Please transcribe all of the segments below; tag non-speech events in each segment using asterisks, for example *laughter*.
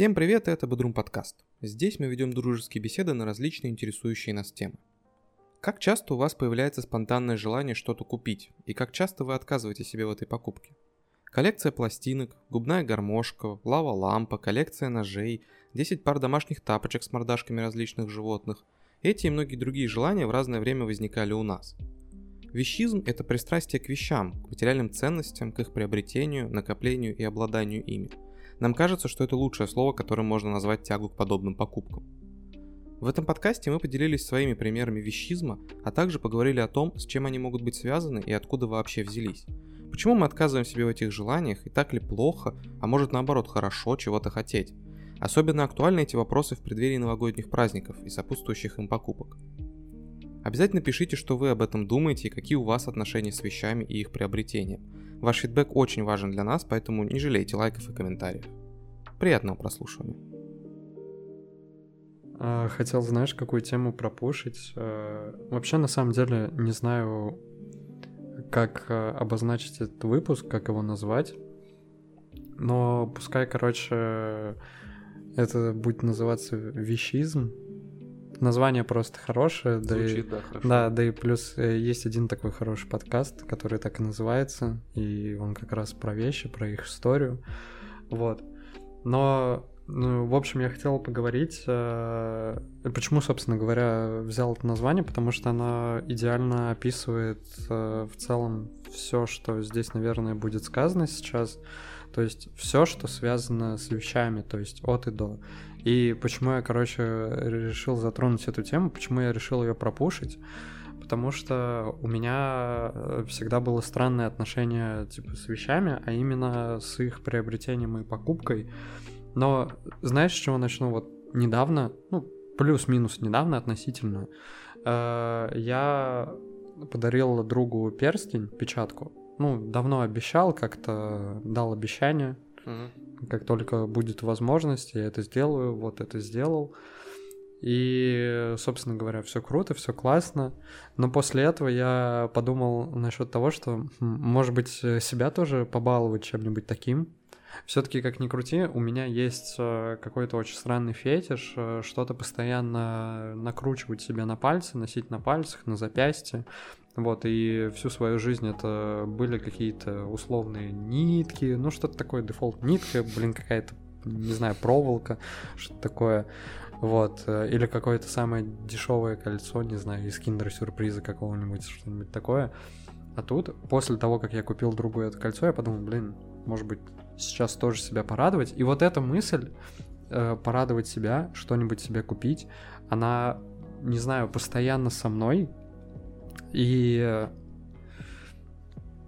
Всем привет, это Бодрум подкаст. Здесь мы ведем дружеские беседы на различные интересующие нас темы. Как часто у вас появляется спонтанное желание что-то купить, и как часто вы отказываете себе в этой покупке? Коллекция пластинок, губная гармошка, лава-лампа, коллекция ножей, 10 пар домашних тапочек с мордашками различных животных. Эти и многие другие желания в разное время возникали у нас. Вещизм – это пристрастие к вещам, к материальным ценностям, к их приобретению, накоплению и обладанию ими. Нам кажется, что это лучшее слово, которым можно назвать тягу к подобным покупкам. В этом подкасте мы поделились своими примерами вещизма, а также поговорили о том, с чем они могут быть связаны и откуда вообще взялись. Почему мы отказываем себе в этих желаниях и так ли плохо, а может наоборот хорошо чего-то хотеть? Особенно актуальны эти вопросы в преддверии новогодних праздников и сопутствующих им покупок. Обязательно пишите, что вы об этом думаете и какие у вас отношения с вещами и их приобретением. Ваш фидбэк очень важен для нас, поэтому не жалейте лайков и комментариев. Приятного прослушивания. А, хотел, знаешь, какую тему пропушить. А, вообще, на самом деле, не знаю, как а, обозначить этот выпуск, как его назвать. Но пускай, короче, это будет называться вещизм, название просто хорошее. Звучит, да, и, да, хорошо. Да, да и плюс э, есть один такой хороший подкаст, который так и называется, и он как раз про вещи, про их историю. Вот. Но, ну, в общем, я хотел поговорить, э, почему, собственно говоря, взял это название, потому что оно идеально описывает э, в целом все, что здесь, наверное, будет сказано сейчас. То есть все, что связано с вещами, то есть от и до. И почему я, короче, решил затронуть эту тему, почему я решил ее пропушить, потому что у меня э, всегда было странное отношение типа с вещами, а именно с их приобретением и покупкой. Но знаешь, с чего начну? Вот недавно, ну, плюс-минус недавно относительно, э, я подарил другу перстень, печатку. Ну, давно обещал, как-то дал обещание. Угу. Как только будет возможность, я это сделаю, вот это сделал. И, собственно говоря, все круто, все классно. Но после этого я подумал насчет того, что, может быть, себя тоже побаловать чем-нибудь таким. Все-таки, как ни крути, у меня есть э, какой-то очень странный фетиш, э, что-то постоянно накручивать себе на пальцы, носить на пальцах, на запястье. Вот, и всю свою жизнь это были какие-то условные нитки, ну что-то такое, дефолт нитка, блин, какая-то, не знаю, проволока, что-то такое. Вот, э, или какое-то самое дешевое кольцо, не знаю, из киндер-сюрприза какого-нибудь, что-нибудь такое. А тут, после того, как я купил другое это кольцо, я подумал, блин, может быть, сейчас тоже себя порадовать. И вот эта мысль, э, порадовать себя, что-нибудь себе купить, она, не знаю, постоянно со мной, и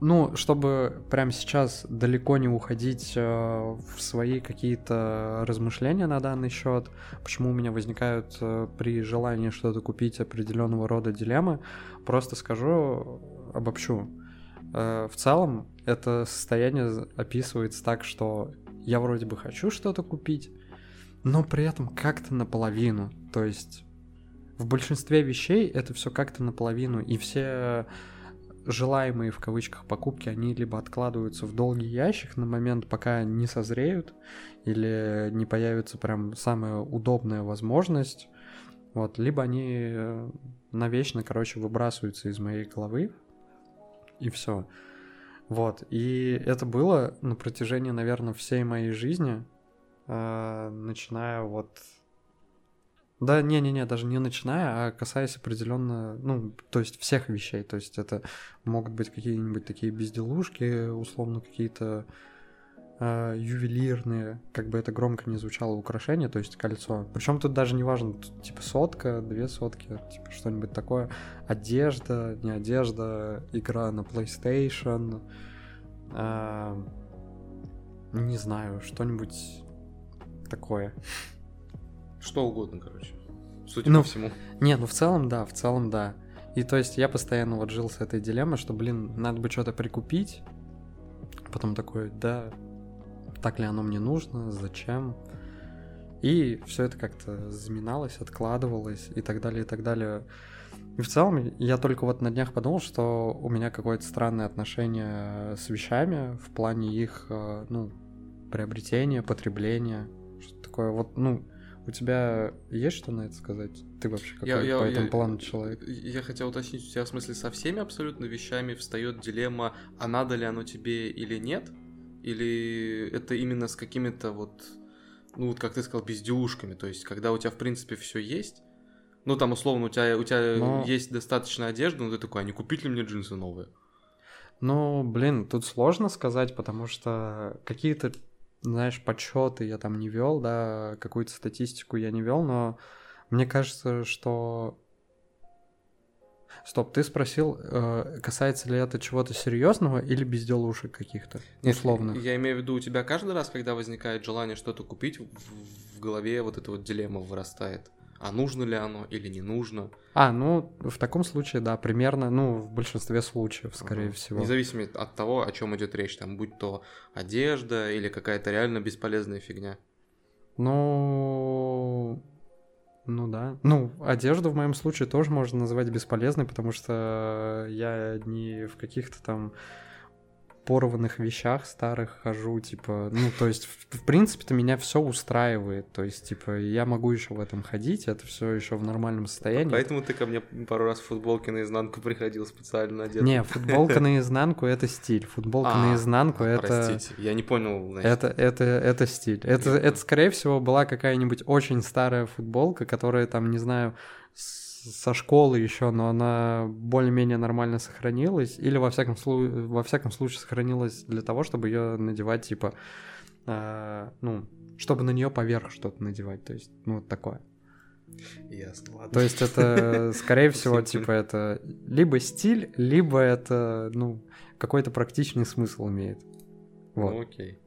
ну, чтобы прямо сейчас далеко не уходить э, в свои какие-то размышления на данный счет, почему у меня возникают э, при желании что-то купить определенного рода дилеммы, просто скажу, обобщу. Э, в целом, это состояние описывается так, что я вроде бы хочу что-то купить, но при этом как-то наполовину. То есть в большинстве вещей это все как-то наполовину, и все желаемые в кавычках покупки, они либо откладываются в долгий ящик на момент, пока не созреют, или не появится прям самая удобная возможность, вот, либо они э, навечно, короче, выбрасываются из моей головы, и все. Вот, и это было на протяжении, наверное, всей моей жизни, э, начиная вот да, не-не-не, даже не начиная, а касаясь определенно, ну, то есть всех вещей. То есть это могут быть какие-нибудь такие безделушки, условно какие-то э, ювелирные, как бы это громко не звучало, украшения, то есть кольцо. Причем тут даже не важно, типа сотка, две сотки, типа что-нибудь такое. Одежда, не одежда, игра на PlayStation, э, не знаю, что-нибудь такое. Что угодно, короче. Судя Ну, по всему. Не, ну в целом да, в целом да. И то есть я постоянно вот жил с этой дилеммой, что, блин, надо бы что-то прикупить. Потом такой, да, так ли оно мне нужно, зачем? И все это как-то заминалось, откладывалось и так далее, и так далее. И в целом я только вот на днях подумал, что у меня какое-то странное отношение с вещами в плане их, э, ну, приобретения, потребления, что-то такое. Вот, ну, у тебя есть что на это сказать? Ты вообще какой Я- я- по этому я- плану человек? Я хотел уточнить, у тебя в смысле со всеми абсолютно вещами встает дилемма, а надо ли оно тебе или нет? Или это именно с какими-то вот, ну вот как ты сказал, безделушками, то есть когда у тебя в принципе все есть, ну там условно у тебя, у тебя Но- есть достаточно одежды, но ты такой, а не купить ли мне джинсы новые? Ну, блин, тут сложно сказать, потому что какие-то, знаешь, подсчеты я там не вел, да, какую-то статистику я не вел, но мне кажется, что... Стоп, ты спросил, э, касается ли это чего-то серьезного или безделушек каких-то Нет, условных? Я имею в виду, у тебя каждый раз, когда возникает желание что-то купить, в голове вот эта вот дилемма вырастает. А нужно ли оно или не нужно? А, ну, в таком случае, да, примерно, ну, в большинстве случаев, скорее Ага. всего. Независимо от того, о чем идет речь, там, будь то одежда или какая-то реально бесполезная фигня. Ну, ну да. Ну, одежду в моем случае тоже можно назвать бесполезной, потому что я не в каких-то там порванных вещах старых хожу, типа, ну, то есть, в, в принципе-то меня все устраивает, то есть, типа, я могу еще в этом ходить, это все еще в нормальном состоянии. Поэтому ты ко мне пару раз в футболке наизнанку приходил специально одет. Не, футболка *laughs* наизнанку это стиль, футболка А, наизнанку а, это... Простите, я не понял, значит. Это, это, это стиль. Это, это, скорее всего, была какая-нибудь очень старая футболка, которая там, не знаю, со школы еще, но она более-менее нормально сохранилась. Или, во всяком, слу- во всяком случае, сохранилась для того, чтобы ее надевать, типа, а, ну, чтобы на нее поверх что-то надевать. То есть, ну, вот такое. Ясно, ладно. То есть это, *laughs* скорее всего, типа, это либо стиль, либо это, ну, какой-то практичный смысл имеет. Вот. Ну, окей.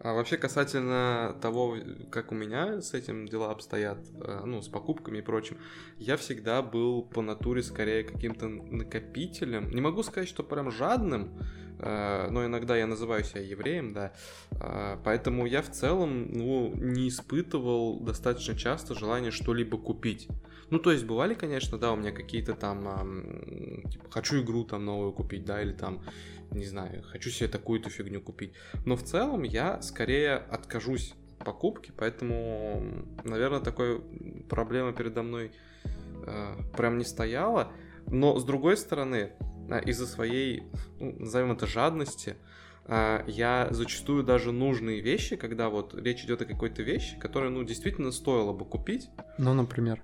А вообще касательно того, как у меня с этим дела обстоят, э, ну, с покупками и прочим, я всегда был по натуре скорее каким-то накопителем. Не могу сказать, что прям жадным, э, но иногда я называю себя евреем, да. Э, Поэтому я в целом, ну, не испытывал достаточно часто желание что-либо купить. Ну, то есть бывали, конечно, да, у меня какие-то там, ам, типа, хочу игру там новую купить, да, или там, не знаю, хочу себе такую-то фигню купить. Но в целом я скорее откажусь от покупки, поэтому, наверное, такой проблемы передо мной э, прям не стояла. Но с другой стороны, э, из-за своей, ну, назовем это жадности, э, я зачастую даже нужные вещи, когда вот речь идет о какой-то вещи, которую, ну, действительно стоило бы купить. Ну, например.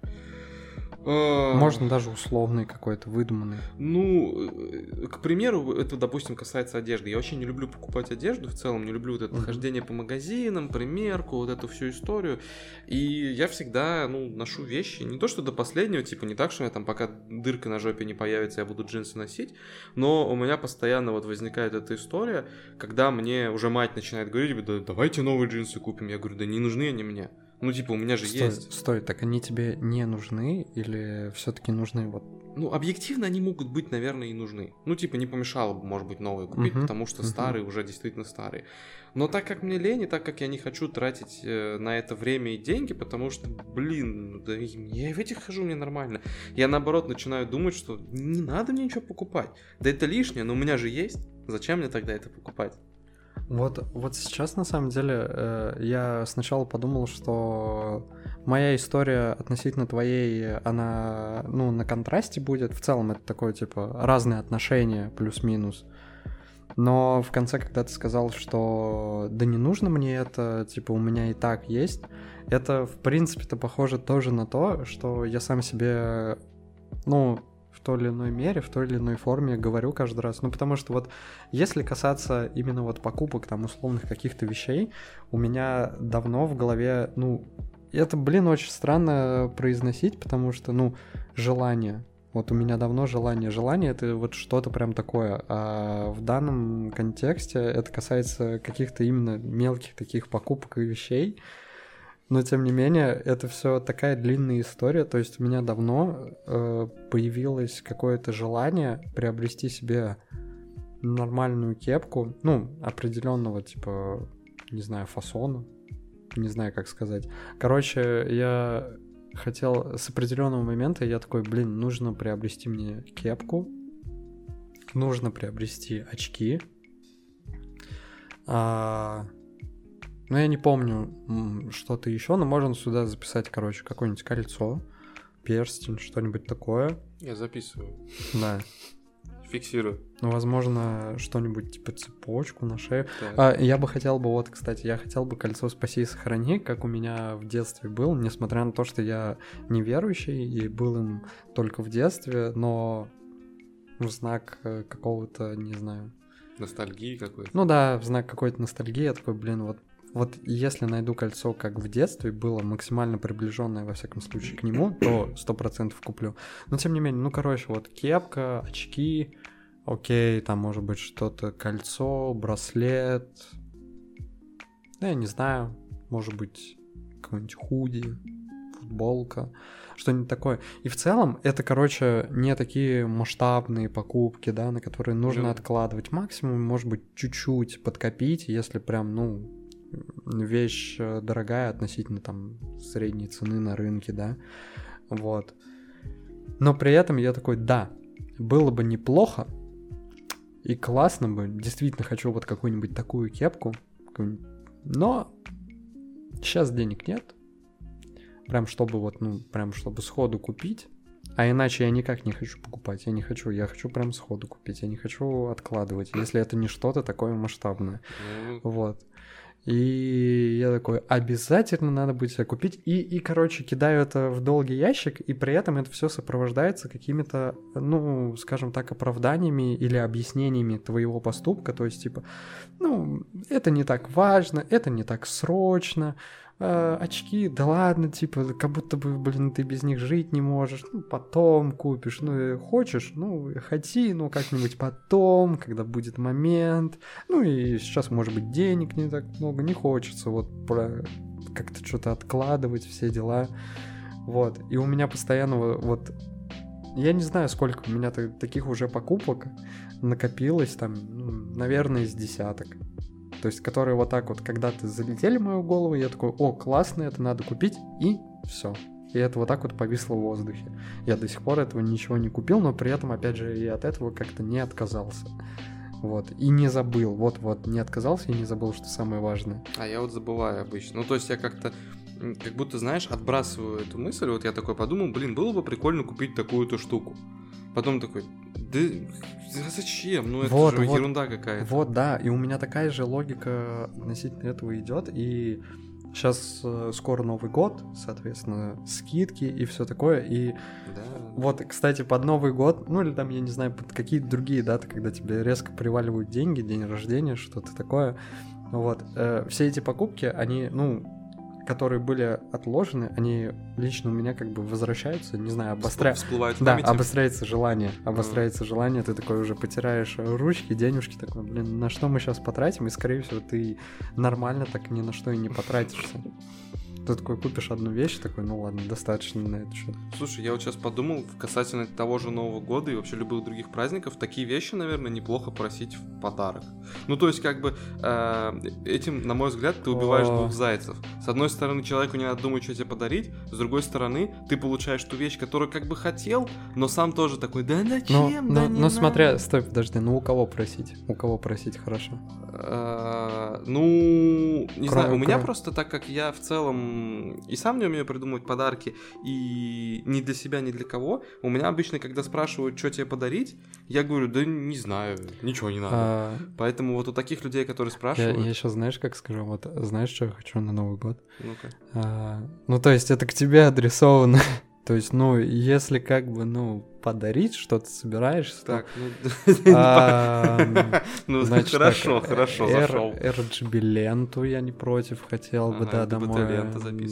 Э, Можно даже условный какой-то, выдуманный. Ну, э, к примеру, это, допустим, касается одежды. Я очень не люблю покупать одежду в целом, не люблю вот это Мгм. хождение по магазинам, примерку, вот эту всю историю. И я всегда, ну, ношу вещи, не то что до последнего, типа не так, что я там пока дырка на жопе не появится, я буду джинсы носить, но у меня постоянно вот возникает эта история, когда мне уже мать начинает говорить, да давайте новые джинсы купим. Я говорю, да не нужны они мне. Ну, типа, у меня же Стой, есть. стой, так они тебе не нужны или все-таки нужны вот? Ну, объективно они могут быть, наверное, и нужны. Ну, типа, не помешало бы, может быть, новые купить, Мгм, потому что мгм. старые уже действительно старые. Но так как мне лень, и так как я не хочу тратить э, на это время и деньги, потому что, блин, да и я в этих хожу, мне нормально. Я, наоборот, начинаю думать, что не надо мне ничего покупать. Да это лишнее, но у меня же есть. Зачем мне тогда это покупать? Вот, вот сейчас на самом деле э, я сначала подумал, что моя история относительно твоей, она, ну, на контрасте будет. В целом это такое, типа, разные отношения, плюс-минус. Но в конце, когда ты сказал, что да не нужно мне это, типа, у меня и так есть, это, в принципе-то, похоже тоже на то, что я сам себе, ну, той или иной мере, в той или иной форме говорю каждый раз. Ну, потому что вот если касаться именно вот покупок там условных каких-то вещей, у меня давно в голове, ну, это, блин, очень странно произносить, потому что, ну, желание. Вот у меня давно желание. Желание это вот что-то прям такое. А в данном контексте это касается каких-то именно мелких таких покупок и вещей. Но тем не менее, это все такая длинная история. То есть у меня давно э, появилось какое-то желание приобрести себе нормальную кепку, ну, определенного типа, не знаю, фасона, не знаю, как сказать. Короче, я хотел с определенного момента, я такой, блин, нужно приобрести мне кепку, нужно приобрести очки. А, Ну, я не помню что-то еще, но можно сюда записать, короче, какое-нибудь кольцо, перстень, что-нибудь такое. Я записываю. Да. Фиксирую. Ну, возможно, что-нибудь типа цепочку на шею. Так. А, я бы хотел бы, вот, кстати, я хотел бы кольцо «Спаси и сохрани», как у меня в детстве был, несмотря на то, что я неверующий и был им только в детстве, но в знак э, какого-то, не знаю, Ностальгии какой-то. ну да, в знак какой-то ностальгии, я такой, блин, вот вот если найду кольцо, как в детстве, было максимально приближенное, во всяком случае, к нему, то сто процентов куплю. Но тем не менее, ну, короче, вот кепка, очки, окей, там может быть что-то, кольцо, браслет, да, я не знаю, может быть, какой-нибудь худи, футболка, что-нибудь такое. И в целом это, короче, не такие масштабные покупки, да, на которые нужно Ну. откладывать. Максимум, может быть, чуть-чуть подкопить, если прям, ну, вещь э, дорогая относительно там средней цены на рынке, да, вот. Но при этом я такой, да, было бы неплохо и классно бы, действительно хочу вот какую-нибудь такую кепку, но сейчас денег нет, прям чтобы вот, ну, прям чтобы сходу купить, а иначе я никак не хочу покупать, я не хочу, я хочу прям сходу купить, я не хочу откладывать, если это не что-то такое масштабное. Ну, Вот. И я такой, обязательно надо будет себе купить. И, и, короче, кидаю это в долгий ящик, и при этом это все сопровождается какими-то, ну, скажем так, оправданиями или объяснениями твоего поступка. То есть, типа, ну, это не так важно, это не так срочно. Э, очки, да ладно, типа, как будто бы, блин, ты без них жить не можешь. Ну, потом купишь. Ну, хочешь, ну, хоти, ну, как-нибудь потом, когда будет момент. Ну и сейчас, может быть, денег не так много, не хочется вот про как-то что-то откладывать, все дела. Вот. И у меня постоянно во- вот... Я не знаю, сколько у меня та- таких уже покупок накопилось, там, ну, наверное, из десяток. То есть, которые вот так вот когда-то залетели в мою голову, я такой, о, классно, это надо купить, и все. И это вот так вот повисло в воздухе. Я до сих пор этого ничего не купил, но при этом, опять же, и от этого как-то не отказался. Вот. И не забыл. Вот-вот, не отказался и не забыл, что самое важное. А я вот забываю обычно. Ну, то есть я как-то, как будто, знаешь, отбрасываю эту мысль. Вот я такой подумал, блин, было бы прикольно купить такую-то штуку. Потом такой, да зачем? Ну, это Вот, же вот. ерунда какая-то. Вот, да, и у меня такая же логика относительно этого идет, и сейчас скоро Новый год, соответственно, скидки и все такое, и Да. вот, кстати, под Новый год, ну или там, я не знаю, под какие-то другие даты, когда тебе резко приваливают деньги, день рождения, что-то такое, вот, э, все эти покупки, они, ну, которые были отложены, они лично у меня как бы возвращаются, не знаю, обостряют. Всплывает в Да, обостряется желание. Обостряется желание, ты такой уже потеряешь э, ручки, денежки, такой, блин, на что мы сейчас потратим, и, скорее всего, ты нормально так ни на что и не потратишься. Ты такой купишь одну вещь, такой, ну ладно, достаточно на это счет. Слушай, я вот сейчас подумал, касательно того же Нового года и вообще любых других праздников, такие вещи, наверное, неплохо просить в подарок. Ну, то есть, как бы, э, этим, на мой взгляд, ты убиваешь О. двух зайцев. С одной стороны, человеку не надо думать, что тебе подарить, с другой стороны, ты получаешь ту вещь, которую как бы хотел, но сам тоже такой, да Ну, зачем, да ну, не ну, смотря, надо». стой, подожди, ну у кого просить? У кого просить хорошо? Э, Ну, не Кроме- знаю, у меня кроме- просто так как я в целом и сам не умею придумывать подарки, и ни для себя, ни для кого, у меня обычно, когда спрашивают, что тебе подарить, я говорю, да не знаю, ничего не надо. А, Поэтому вот у таких людей, которые я, спрашивают, я сейчас, знаешь, как скажу, вот знаешь, что я хочу на Новый год? ну-ка. А, ну, то есть это к тебе адресовано. *laughs* то есть, ну, если как бы, ну, подарить что-то собираешься, то Так, ну, *laughs* *laughs* ну Значит, хорошо, хорошо, зашел. RGB ленту я не против, хотел бы, да, домой.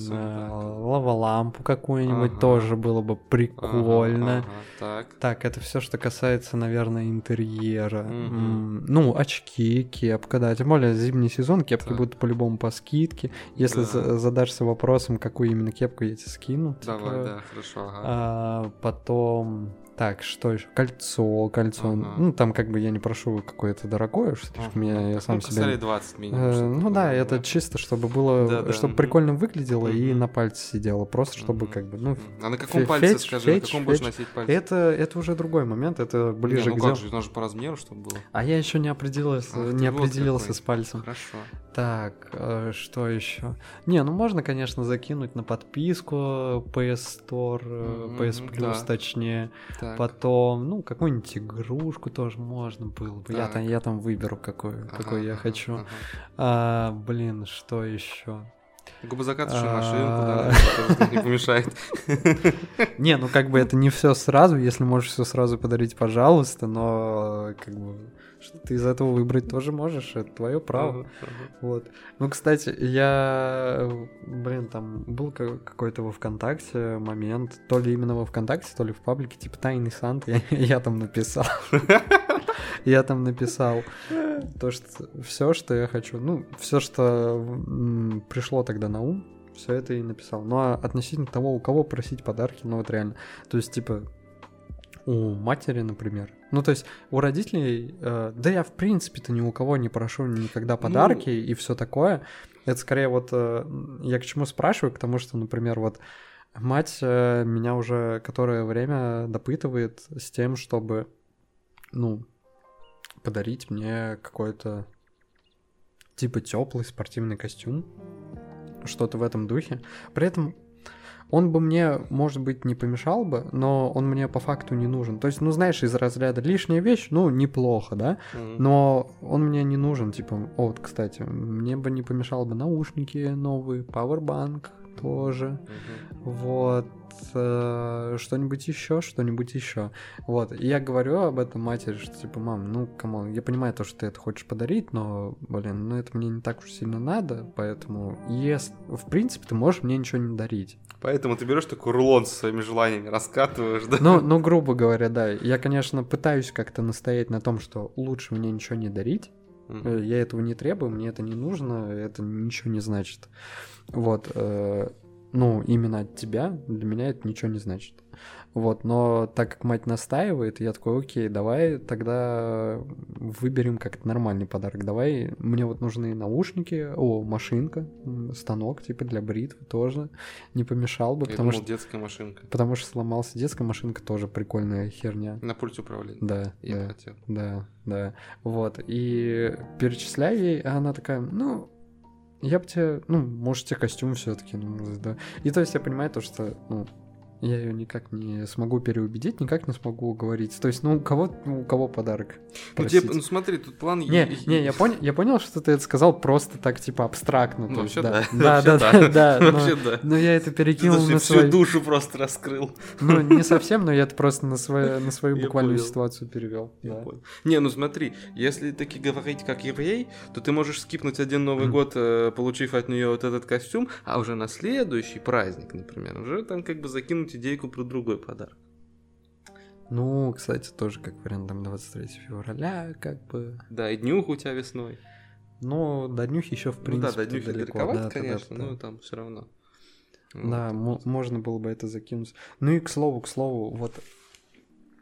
Лава-лампу какую-нибудь тоже было бы прикольно. Так. Это все, что касается, наверное, интерьера. Ну, очки, кепка, да. Тем более зимний сезон, кепки будут по-любому по скидке. Если Да. за- задашься вопросом, какую именно кепку я тебе скину. Давай, да, хорошо, а, потом Так, что еще? Кольцо, кольцо. Ага. Ну, там как бы я не прошу какое-то дорогое, что слишком я, я сам ну, себе... косарей 20 минимум. Э, ну да, это чисто, чтобы было, Да, да, чтобы прикольно выглядело и Мгм. на пальце сидело, просто чтобы Мгм. как бы, ну. А на каком фе- пальце, фетиш, скажи, на фетиш, каком будешь фетиш. носить пальце? это, это уже другой момент, это ближе Не, ну к как дел- же, у нас же по размеру, чтобы было. А я еще не определился, Ах не вот определился какой. с пальцем. Хорошо. Так, э, что еще? Не, ну можно, конечно, закинуть на подписку PS Store, э, Мгм, PS Plus, да. точнее. Так. Потом, ну, какую-нибудь игрушку тоже можно было бы. Я, там, я там выберу, какую, Ага, какую я хочу. ага. А, блин, что еще? Губозакатывающую А. машинку, да, *laughs* не помешает. Не, ну как бы это не все сразу. Если можешь все сразу подарить, пожалуйста, но как бы что ты из этого выбрать тоже можешь, это твое право. Ага, ага. Вот. Ну, кстати, я, блин, там был ка- какой-то во ВКонтакте момент, то ли именно во ВКонтакте, то ли в паблике, типа Тайный Санта, *laughs* я, я там написал. *laughs* Я там написал то, что все, что я хочу, ну, все, что пришло тогда на ум, все это и написал. Ну, а относительно того, у кого просить подарки, ну, вот реально. То есть, типа, у матери, например. Ну, то есть, у родителей, э, да я, в принципе-то, ни у кого не прошу никогда подарки и все такое. Это скорее вот, э, я к чему спрашиваю, к тому, что, например, вот мать э, меня уже которое время допытывает с тем, чтобы, ну, подарить мне какой-то типа теплый спортивный костюм, что-то в этом духе. При этом он бы мне, может быть, не помешал бы, но он мне по факту не нужен. То есть, ну, знаешь, из разряда лишняя вещь, ну, неплохо, да? Но он мне не нужен, типа, о, вот, кстати, мне бы не помешало бы наушники новые, пауэрбанк тоже, Мгм. вот, э, что-нибудь еще, что-нибудь еще. Вот, и я говорю об этом матери, что, типа, мам, ну, come on, я понимаю то, что ты это хочешь подарить, но, блин, ну, это мне не так уж сильно надо, поэтому, если, в принципе, ты можешь мне ничего не дарить. Поэтому ты берешь такой рулон со своими желаниями, раскатываешь, да? Ну, ну, грубо говоря, да. Я, конечно, пытаюсь как-то настоять на том, что лучше мне ничего не дарить. Э, Я этого не требую, мне это не нужно, это ничего не значит. Вот. э, Ну, именно от тебя для меня это ничего не значит. Вот, но так как мать настаивает, я такой, окей, давай тогда выберем как-то нормальный подарок. Давай, мне вот нужны наушники, о, машинка, станок, типа для бритвы тоже не помешал бы, Я потому думал, что детская машинка. Потому что сломался детская машинка, тоже прикольная херня. На пульте управления. Да, Я да, хотел. да, да. Вот. И перечисляю ей, а она такая, ну, я бы тебе, ну, может, тебе костюм все-таки, ну, да. И то есть я понимаю то, что, ну, я ее никак не смогу переубедить, никак не смогу уговорить. То есть, ну, у кого, ну, у кого подарок? Ну, тебе, просить? ну смотри, тут план... Не, не, я понял, я понял, что ты это сказал просто так, типа, абстрактно. Ну, вообще да. Да, да, да, *laughs* Вообще да. Но я это перекинул на всю свой... душу просто раскрыл. Ну, не совсем, но я это просто на *laughs* свою, свою буквальную ситуацию перевел. Не, ну смотри, если таки говорить как еврей, то ты можешь скипнуть один Новый год, э, получив от нее вот этот костюм, а уже на следующий праздник, например, уже там как бы закинуть идейку про другой подарок. Ну, кстати, тоже как вариант, там 23 февраля, как бы. Да, и днюху у тебя весной. Ну, до днюхи еще в ну принципе да, до днюхи далеко. далековато, да, конечно, да, но да. там все равно. Да, мо- можно было бы это закинуть. Ну и к слову, к слову, вот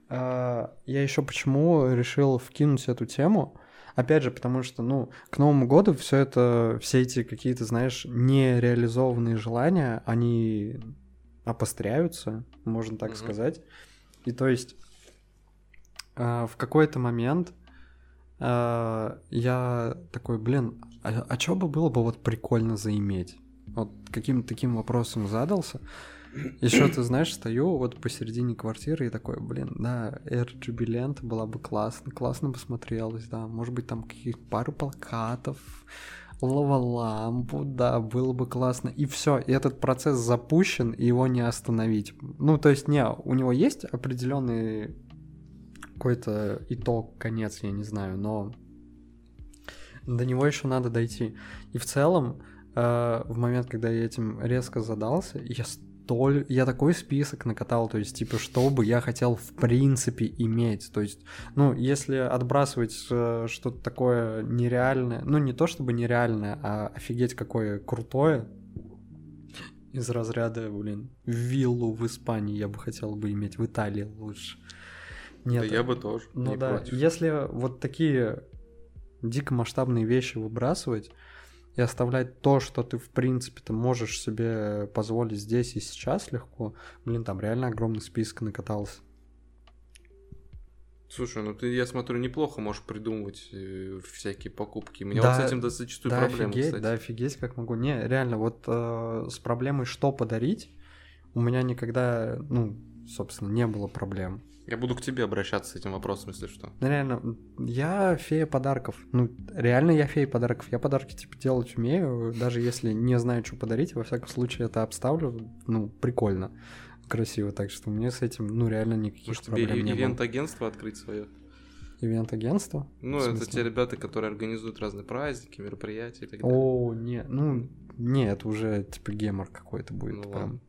а, я еще почему решил вкинуть эту тему. Опять же, потому что, ну, к Новому году все это, все эти какие-то, знаешь, нереализованные желания, они обостряются, можно так Мгм. сказать. И то есть а, в какой-то момент а, я такой, блин, а, а что бы было бы вот прикольно заиметь? Вот каким-то таким вопросом задался. Еще ты знаешь, стою вот посередине квартиры и такой, блин, да, RGB лента была бы классно, классно бы смотрелась, да, может быть там каких пару плакатов, лава-лампу, да, было бы классно. И все, и этот процесс запущен, и его не остановить. Ну, то есть, не, у него есть определенный какой-то итог, конец, я не знаю, но до него еще надо дойти. И в целом, э, в момент, когда я этим резко задался, я столь, я такой список накатал, то есть, типа, что бы я хотел в принципе иметь. То есть, ну, если отбрасывать э, что-то такое нереальное, ну, не то чтобы нереальное, а офигеть какое крутое, из разряда, блин, виллу в Испании я бы хотел бы иметь, в Италии лучше. Нет. Да я бы тоже. Ну да, против. если вот такие дико масштабные вещи выбрасывать и оставлять то, что ты, в принципе, ты можешь себе позволить здесь и сейчас легко, блин, там реально огромный список накатался. Слушай, ну ты, я смотрю, неплохо можешь придумывать э, всякие покупки. У меня да, вот с этим зачастую да, проблемы, офигеть, кстати. Да, офигеть, как могу. Не, реально, вот э, с проблемой, что подарить, у меня никогда, ну, собственно, не было проблем. Я буду к тебе обращаться с этим вопросом, если что. Ну, реально, я фея подарков. Ну, реально я фея подарков. Я подарки, типа, делать умею, даже если не знаю, что подарить, во всяком случае это обставлю, ну, прикольно красиво, так что мне с этим, ну, реально никаких Может, проблем тебе не ивент-агентство открыть свое? Ивент-агентство? Ну, это те ребята, которые организуют разные праздники, мероприятия и так далее. О, не, ну, не, это уже, типа, гемор какой-то будет. Ну, прям. Ладно.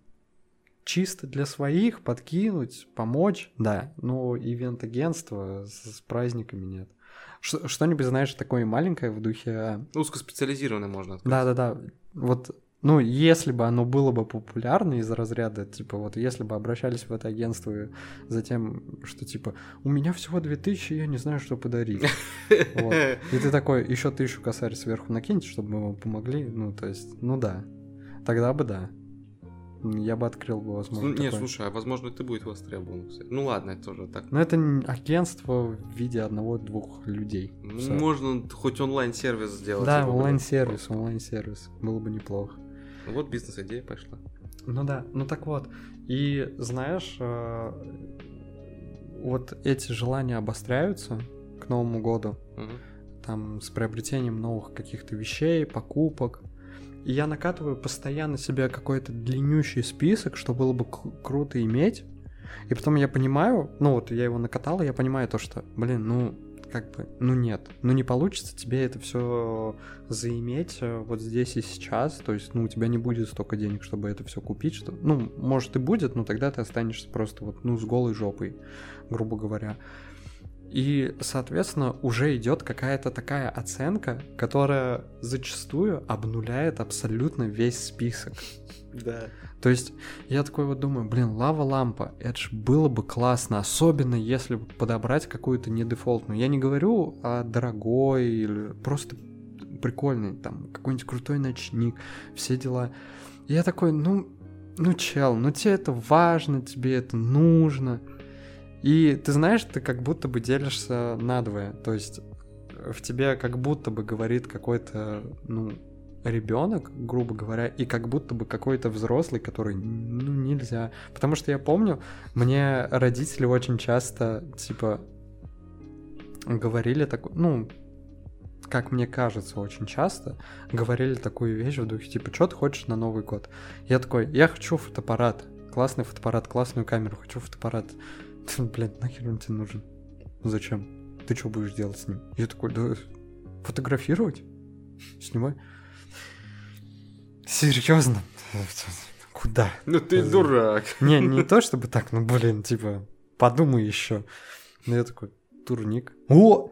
Чисто для своих подкинуть, помочь, да, но ивент-агентство с, с праздниками нет. Что-нибудь, знаешь, такое маленькое в духе... Узкоспециализированное можно открыть. Да-да-да. Вот ну, если бы оно было бы популярно из разряда, типа, вот если бы обращались в это агентство за тем, что, типа, у меня всего 2000, я не знаю, что подарить. Вот. И ты такой, еще тысячу косарь сверху накиньте, чтобы мы вам помогли. Ну, то есть, ну да. Тогда бы да. Я бы открыл бы, возможно. Ну, не, такое. слушай, а возможно, ты будет востребован, кстати. Ну ладно, это тоже так. Но это агентство в виде одного-двух людей. Ну, можно хоть онлайн-сервис сделать. Да, онлайн-сервис, онлайн-сервис. Было бы неплохо. Ну вот бизнес-идея пошла. Ну да, ну так вот. И знаешь, э, вот эти желания обостряются к Новому году. Угу. Там с приобретением новых каких-то вещей, покупок. И я накатываю постоянно себе какой-то длиннющий список, что было бы круто иметь. И потом я понимаю, ну вот я его накатал, и я понимаю то, что, блин, ну как бы, ну нет, ну не получится тебе это все заиметь э, вот здесь и сейчас, то есть, ну, у тебя не будет столько денег, чтобы это все купить, что, ну, может и будет, но тогда ты останешься просто вот, ну, с голой жопой, грубо говоря. И, соответственно, уже идет какая-то такая оценка, которая зачастую обнуляет абсолютно весь список. Да. То есть я такой вот думаю, блин, лава-лампа, это ж было бы классно, особенно если подобрать какую-то не дефолтную. Я не говорю о дорогой или просто прикольный, там, какой-нибудь крутой ночник, все дела. И я такой, ну, ну, чел, ну тебе это важно, тебе это нужно. И ты знаешь, ты как будто бы делишься надвое. То есть в тебе как будто бы говорит какой-то, ну, ребенок, грубо говоря, и как будто бы какой-то взрослый, который, ну, нельзя. Потому что я помню, мне родители очень часто, типа, говорили такую, ну, как мне кажется, очень часто говорили такую вещь в духе, типа, что ты хочешь на Новый год? Я такой, я хочу фотоаппарат, классный фотоаппарат, классную камеру, хочу фотоаппарат. Блядь, нахер он тебе нужен? Зачем? Ты что будешь делать с ним? Я такой, да фотографировать? Снимай. Серьезно? Куда? Ну ты дурак. Не, не то чтобы так, ну блин, типа, подумай еще. Ну я такой, турник. О!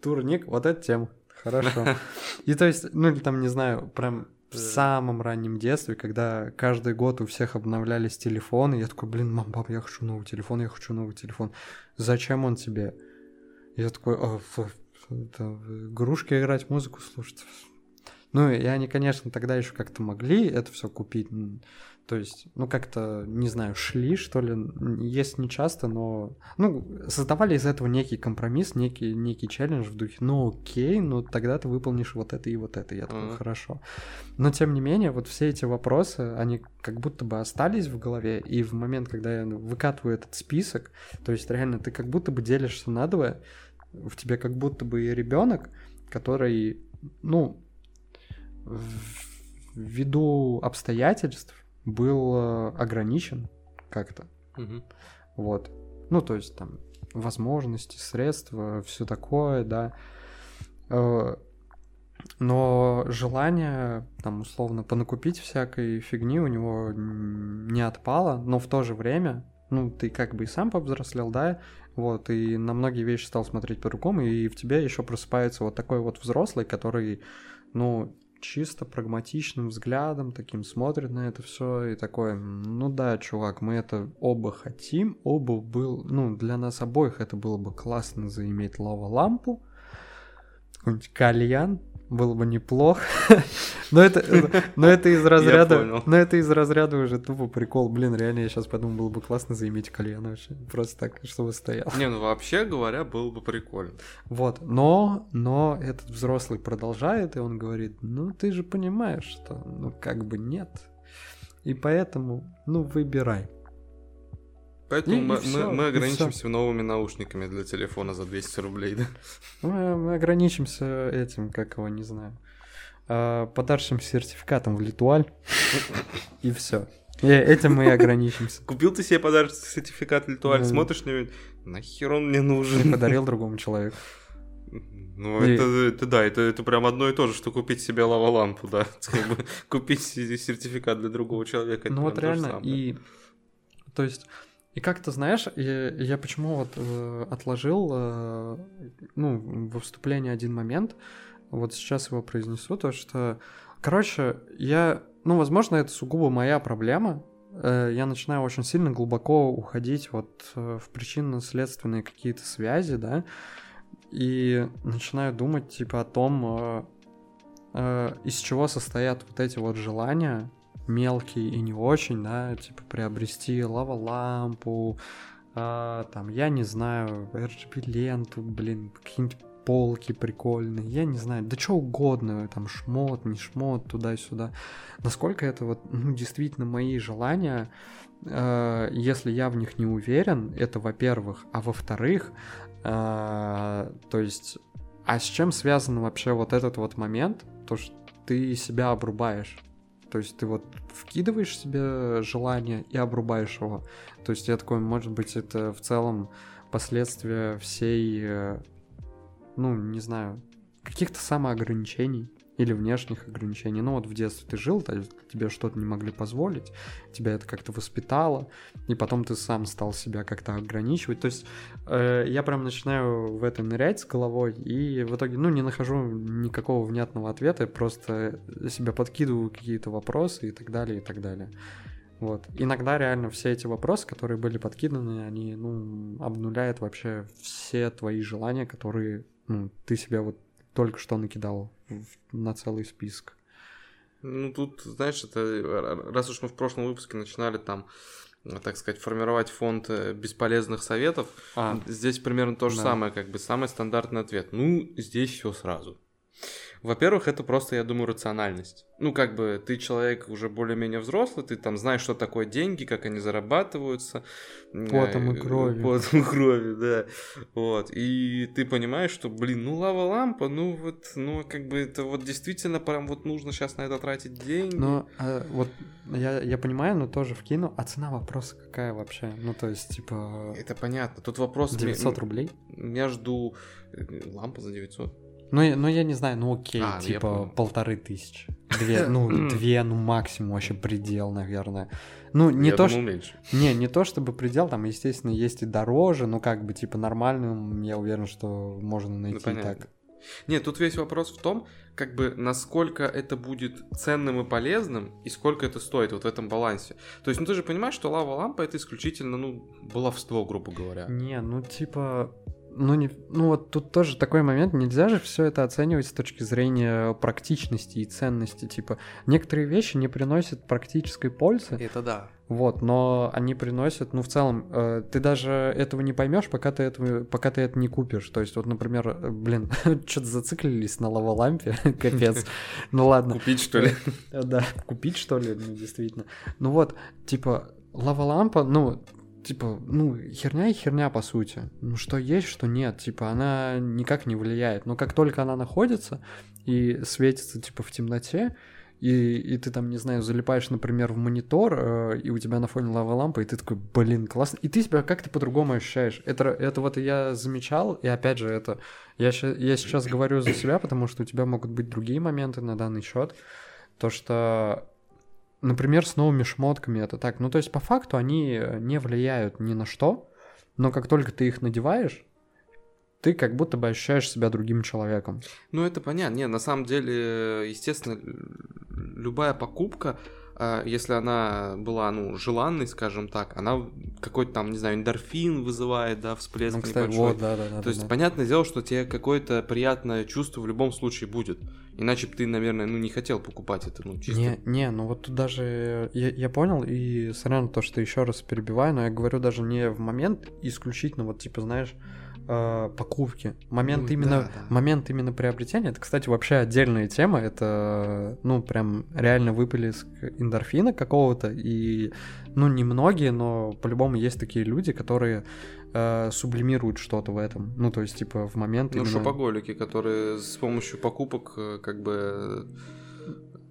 Турник, вот эта тема. Хорошо. *laughs* И то есть, ну или там, не знаю, прям в самом раннем детстве, когда каждый год у всех обновлялись телефоны, я такой, блин, мам, пап, я хочу новый телефон, я хочу новый телефон. Зачем он тебе? Я такой, а, в, в, в игрушки играть, музыку слушать. Ну, и они, конечно, тогда еще как-то могли это все купить. То есть, ну, как-то, не знаю, шли, что ли, есть не часто, но, ну, создавали из этого некий компромисс, некий, некий челлендж в духе, ну, окей, ну, тогда ты выполнишь вот это и вот это, я такой, mm-hmm. хорошо. Но, тем не менее, вот все эти вопросы, они как будто бы остались в голове, и в момент, когда я выкатываю этот список, то есть, реально, ты как будто бы делишься надвое, в тебе как будто бы и ребенок, который, ну, ввиду обстоятельств был э, ограничен как-то. Угу. Вот. Ну, то есть там возможности, средства, все такое, да. Э, но желание, там, условно, понакупить всякой фигни у него не отпало, но в то же время, ну, ты как бы и сам повзрослел, да, вот, и на многие вещи стал смотреть по-другому, и в тебе еще просыпается вот такой вот взрослый, который, ну, чисто прагматичным взглядом, таким смотрит на это все и такой, ну да, чувак, мы это оба хотим, оба был, ну, для нас обоих это было бы классно заиметь лава-лампу, какой-нибудь кальян, было бы неплохо. *laughs* но это, но это из разряда, но это из разряда уже тупо прикол. Блин, реально, я сейчас подумал, было бы классно заиметь кальян вообще. Просто так, чтобы стоял. Не, ну вообще говоря, было бы прикольно. Вот, но, но этот взрослый продолжает, и он говорит, ну ты же понимаешь, что, ну как бы нет. И поэтому, ну выбирай. Поэтому и, мы, и все, мы, мы ограничимся новыми наушниками для телефона за 200 рублей, да? *laughs* Мы, мы ограничимся этим, как его, не знаю, а, подарочным сертификатом в Литуаль. *laughs* И все. Этим мы и ограничимся. Купил ты себе подарочный сертификат Литуаль, смотришь на него, нахер он мне нужен? Подарил другому человеку. *laughs* Ну, и... это, это да, это, это прям одно и то же, что купить себе лава-лампу, да. Купить сертификат для другого человека. Ну вот реально, и... То есть и как-то, знаешь, я, я почему вот э, отложил, э, ну, во вступлении один момент, вот сейчас его произнесу, то что, короче, я, ну, возможно, это сугубо моя проблема, э, я начинаю очень сильно глубоко уходить вот э, в причинно-следственные какие-то связи, да, и начинаю думать, типа, о том, э, э, из чего состоят вот эти вот желания, мелкий и не очень, да, типа приобрести лава-лампу, а, там, я не знаю, RGB-ленту, блин, какие-нибудь полки прикольные, я не знаю, да что угодно, там, шмот, не шмот, туда-сюда. Насколько это вот, ну, действительно мои желания, э, если я в них не уверен, это во-первых, а во-вторых, э, то есть, а с чем связан вообще вот этот вот момент, то, что ты себя обрубаешь, то есть ты вот вкидываешь себе желание и обрубаешь его. То есть я такой, может быть, это в целом последствия всей, э, ну, не знаю, каких-то самоограничений или внешних ограничений. Ну вот в детстве ты жил, то есть тебе что-то не могли позволить, тебя это как-то воспитало, и потом ты сам стал себя как-то ограничивать. То есть э, я прям начинаю в это нырять с головой, и в итоге, ну, не нахожу никакого внятного ответа, просто себя подкидываю какие-то вопросы и так далее, и так далее. Вот. Иногда реально все эти вопросы, которые были подкиданы, они, ну, обнуляют вообще все твои желания, которые, ну, ты себе вот только что накидал на целый список. Ну, тут, знаешь, это раз уж мы в прошлом выпуске начинали там, так сказать, формировать фонд э, бесполезных советов, а, здесь примерно то же да. самое, как бы самый стандартный ответ. Ну, здесь все сразу. Во-первых, это просто, я думаю, рациональность. Ну, как бы ты человек уже более-менее взрослый, ты там знаешь, что такое деньги, как они зарабатываются. Потом и э, кровью. Потом и кровью, да. Вот. И ты понимаешь, что, блин, ну лава-лампа, ну вот, ну как бы это вот действительно прям вот нужно сейчас на это тратить деньги. Ну, а, вот я, я понимаю, но тоже вкину, а цена вопроса какая вообще? Ну, то есть, типа... Это понятно. Тут вопрос... 900 рублей? Между... Э, лампа за 900. Ну, ну я не знаю, ну окей, а, ну, типа полторы тысячи. Две, *laughs* ну, две, ну максимум вообще предел, наверное. Ну, не я то, что... меньше. Не, не то чтобы предел, там, естественно, есть и дороже, но как бы, типа, нормальным, я уверен, что можно ну, найти ну, так. Нет, тут весь вопрос в том, как бы, насколько это будет ценным и полезным, и сколько это стоит вот в этом балансе. То есть, ну ты же понимаешь, что лава-лампа это исключительно, ну, баловство, грубо говоря. Не, ну типа, ну, не, ну вот тут тоже такой момент, нельзя же все это оценивать с точки зрения практичности и ценности. Типа, некоторые вещи не приносят практической пользы. Это да. Вот, но они приносят, ну, в целом, э, ты даже этого не поймешь, пока ты, этого, пока ты это не купишь. То есть, вот, например, э, блин, *laughs* что-то зациклились на лаволампе, *laughs* капец. Ну ладно. Купить, что ли? *laughs* Да, купить, что ли, ну, действительно. Ну вот, типа, лава-лампа, ну, типа, ну, херня и херня, по сути. Ну, что есть, что нет. Типа, она никак не влияет. Но как только она находится и светится, типа, в темноте, и, и ты там, не знаю, залипаешь, например, в монитор, э, и у тебя на фоне лава лампа, и ты такой, блин, классно. И ты себя как-то по-другому ощущаешь. Это, это вот я замечал, и опять же, это я, я сейчас говорю за себя, потому что у тебя могут быть другие моменты на данный счет. То, что Например, с новыми шмотками это так. Ну, то есть, по факту они не влияют ни на что, но как только ты их надеваешь, ты как будто бы ощущаешь себя другим человеком. Ну, это понятно. Не, на самом деле, естественно, любая покупка, а, если она была, ну, желанной, скажем так, она какой-то там, не знаю, эндорфин вызывает, да, всплеск Ну, кстати, небольшой. вот, да, да, да. То да, есть, да. понятное дело, что тебе какое-то приятное чувство в любом случае будет. Иначе бы ты, наверное, ну, не хотел покупать это, ну, чисто. Не, не, ну вот тут даже я, я понял, и сорян то, что еще раз перебиваю, но я говорю даже не в момент исключительно, вот типа, знаешь, э, покупки. Момент Ну, именно, да, да. момент именно приобретения, это, кстати, вообще отдельная тема, это, ну, прям реально выплеск эндорфина какого-то, и, ну, немногие, но по-любому есть такие люди, которые э, сублимируют что-то в этом, ну, то есть, типа, в момент Ну, именно... шопоголики, которые с помощью покупок, э, как бы,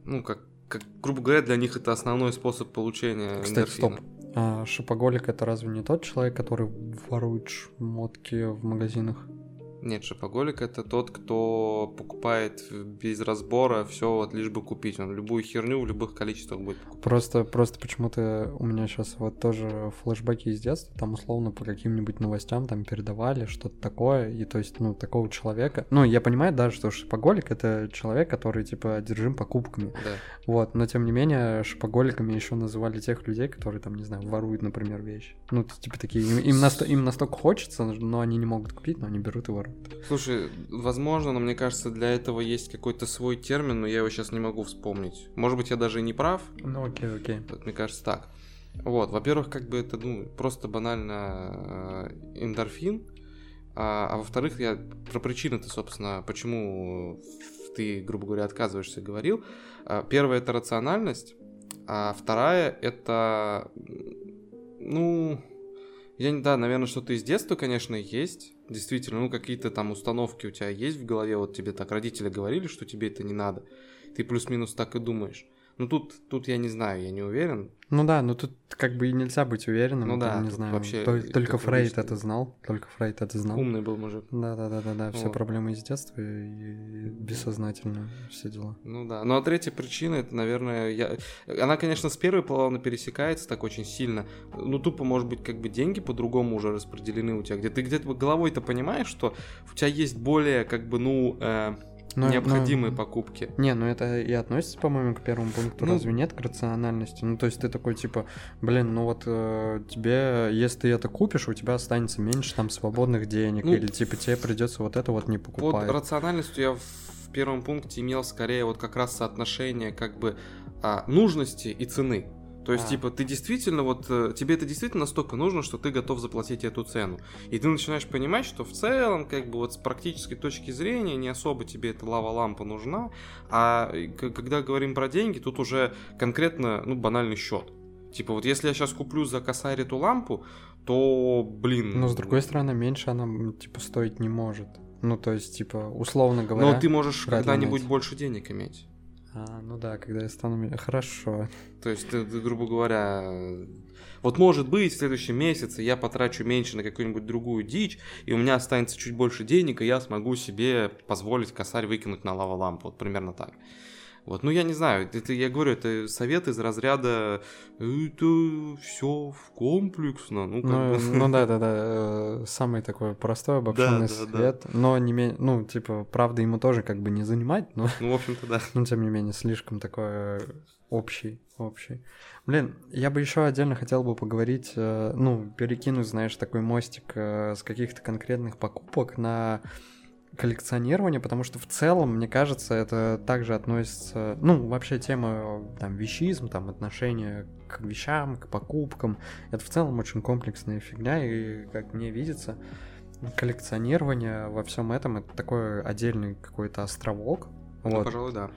ну, как, как, грубо говоря, для них это основной способ получения Кстати, эндорфина. стоп. А шопоголик это разве не тот человек, который ворует шмотки в магазинах? Нет, шопоголик это тот, кто покупает без разбора все вот лишь бы купить. Он любую херню в любых количествах будет покупать. Просто, просто почему-то у меня сейчас вот тоже флешбеки из детства, там условно по каким-нибудь новостям там передавали что-то такое, и то есть, ну, такого человека... Ну, я понимаю, да, что шопоголик — это человек, который, типа, одержим покупками, Да. вот, но тем не менее шопоголиками еще называли тех людей, которые там, не знаю, воруют, например, вещи. Ну, типа, такие, им, им, насто- им настолько хочется, но они не могут купить, но они берут и воруют. Слушай, возможно, но мне кажется, для этого есть какой-то свой термин, но я его сейчас не могу вспомнить. Может быть, я даже и не прав. Ну, окей, окей. Мне кажется, так. Вот, во-первых, как бы это, ну, просто банально э, эндорфин. А, а во-вторых, я про причины-то, собственно, почему ты, грубо говоря, отказываешься, говорил. А, Первая это рациональность, а вторая это, ну, я не, да, наверное, что-то из детства, конечно, есть. Действительно, ну, какие-то там установки у тебя есть в голове, вот тебе так родители говорили, что тебе это не надо. Ты плюс-минус так и думаешь. Ну, тут, тут я не знаю, я не уверен. Ну да, ну тут как бы и нельзя быть уверенным. Ну да, не знаю. вообще только Фрейд это знал. Только Фрейд это знал. Умный был мужик. Да, да, да, да, да. Все Вот. проблемы из детства и бессознательно все дела. Ну да. Ну а третья причина, это, наверное, я... Она, конечно, с первой плавно пересекается так очень сильно. Ну, тупо, может быть, как бы деньги по-другому уже распределены у тебя. Где ты где-то головой-то понимаешь, что у тебя есть более, как бы, ну, э, Но- необходимые но- покупки. Не, ну это и относится, по-моему, к первому пункту, Ну- разве нет, к рациональности? Ну, то есть ты такой, типа, блин, ну вот э, тебе, если ты это купишь, у тебя останется меньше там свободных денег, Ну, или типа тебе придется вот это вот не Под покупать. рациональностью я в первом пункте имел скорее вот как раз соотношение как бы а, нужности и цены. То есть, А. типа, ты действительно, вот, э, тебе это действительно настолько нужно, что ты готов заплатить эту цену. И ты начинаешь понимать, что в целом, как бы, вот с практической точки зрения, не особо тебе эта лава-лампа нужна. А э, когда говорим про деньги, тут уже конкретно, ну, банальный счет. Типа, вот если я сейчас куплю за косарь эту лампу, то, блин... Но с другой стороны, меньше она, типа, стоить не может. Ну, то есть, типа, условно говоря... Но ты можешь когда-нибудь больше денег иметь. А, ну да, когда я стану... Хорошо. То есть, ты, ты, грубо говоря, э, вот может быть в следующем месяце я потрачу меньше на какую-нибудь другую дичь, и у меня останется чуть больше денег, и я смогу себе позволить косарь выкинуть на лава-лампу. Вот примерно так. Вот, ну я не знаю, это, я говорю, это совет из разряда это все комплексно, ну как Ну, бы. ну да, да, да. *laughs* э, Самый такой простой обобщенный да, да. совет. Но не менее, ну, типа, правда, ему тоже как бы не занимать, но, Ну, в общем-то, да. *laughs* но тем не менее, слишком такой э, общий, общий. Блин, я бы еще отдельно хотел бы поговорить, э, ну, перекинуть, знаешь, такой мостик с каких-то конкретных покупок на коллекционирование, потому что в целом, мне кажется, это также относится, ну, вообще тема там вещизм, там отношение к вещам, к покупкам, это в целом очень комплексная фигня, и как мне видится, коллекционирование во всем этом это такой отдельный какой-то островок, Ну, вот, пожалуй, да.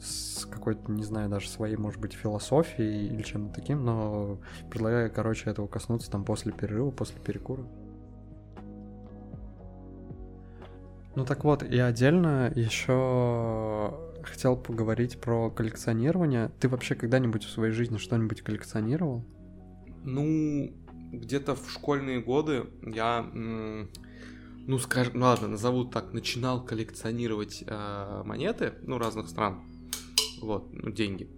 с какой-то, не знаю, даже своей, может быть, философией или чем-то таким, но предлагаю, короче, этого коснуться там после перерыва, после перекура. Ну так вот, и отдельно еще хотел поговорить про коллекционирование. Ты вообще когда-нибудь в своей жизни что-нибудь коллекционировал? Ну, где-то в школьные годы я, ну, скажем, ну, ладно, назову так, начинал коллекционировать э, монеты, ну, разных стран, вот, ну, деньги.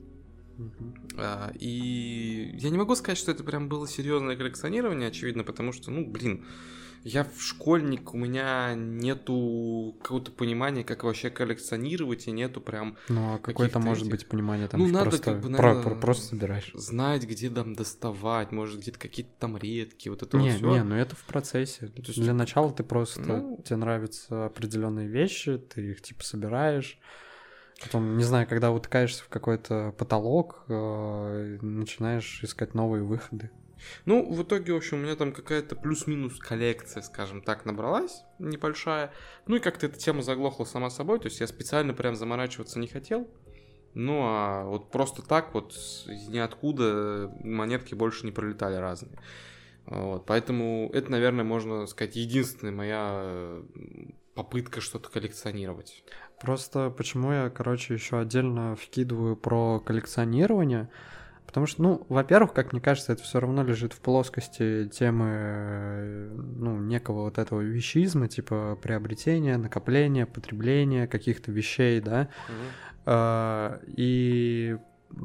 А, и я не могу сказать, что это прям было серьезное коллекционирование, очевидно, потому что, ну, блин, я в школьник, у меня нету какого-то понимания, как вообще коллекционировать, и нету прям... Ну, а какое-то может этих- быть понимание там Ну, надо просто, как бы, про- наверное, про- просто собираешь. Знать, где там доставать, может, где-то какие-то там редкие, вот это вот Не, всё. не, ну это в процессе. есть- Для начала ты просто Ну- тебе нравятся определенные вещи, ты их типа собираешь. Потом, не знаю, когда утыкаешься в какой-то потолок, э, начинаешь искать новые выходы. Ну, в итоге, в общем, у меня там какая-то плюс-минус коллекция, скажем так, набралась небольшая. Ну и как-то эта тема заглохла сама собой, то есть я специально прям заморачиваться не хотел. Ну, а вот просто так вот из ниоткуда монетки больше не пролетали разные. Вот, поэтому это, наверное, можно сказать, единственная моя попытка что-то коллекционировать. Просто почему я, короче, еще отдельно вкидываю про коллекционирование. Потому что, ну, во-первых, как мне кажется, это все равно лежит в плоскости темы, ну, некого вот этого вещизма, типа приобретения, накопления, потребления каких-то вещей, да. А, И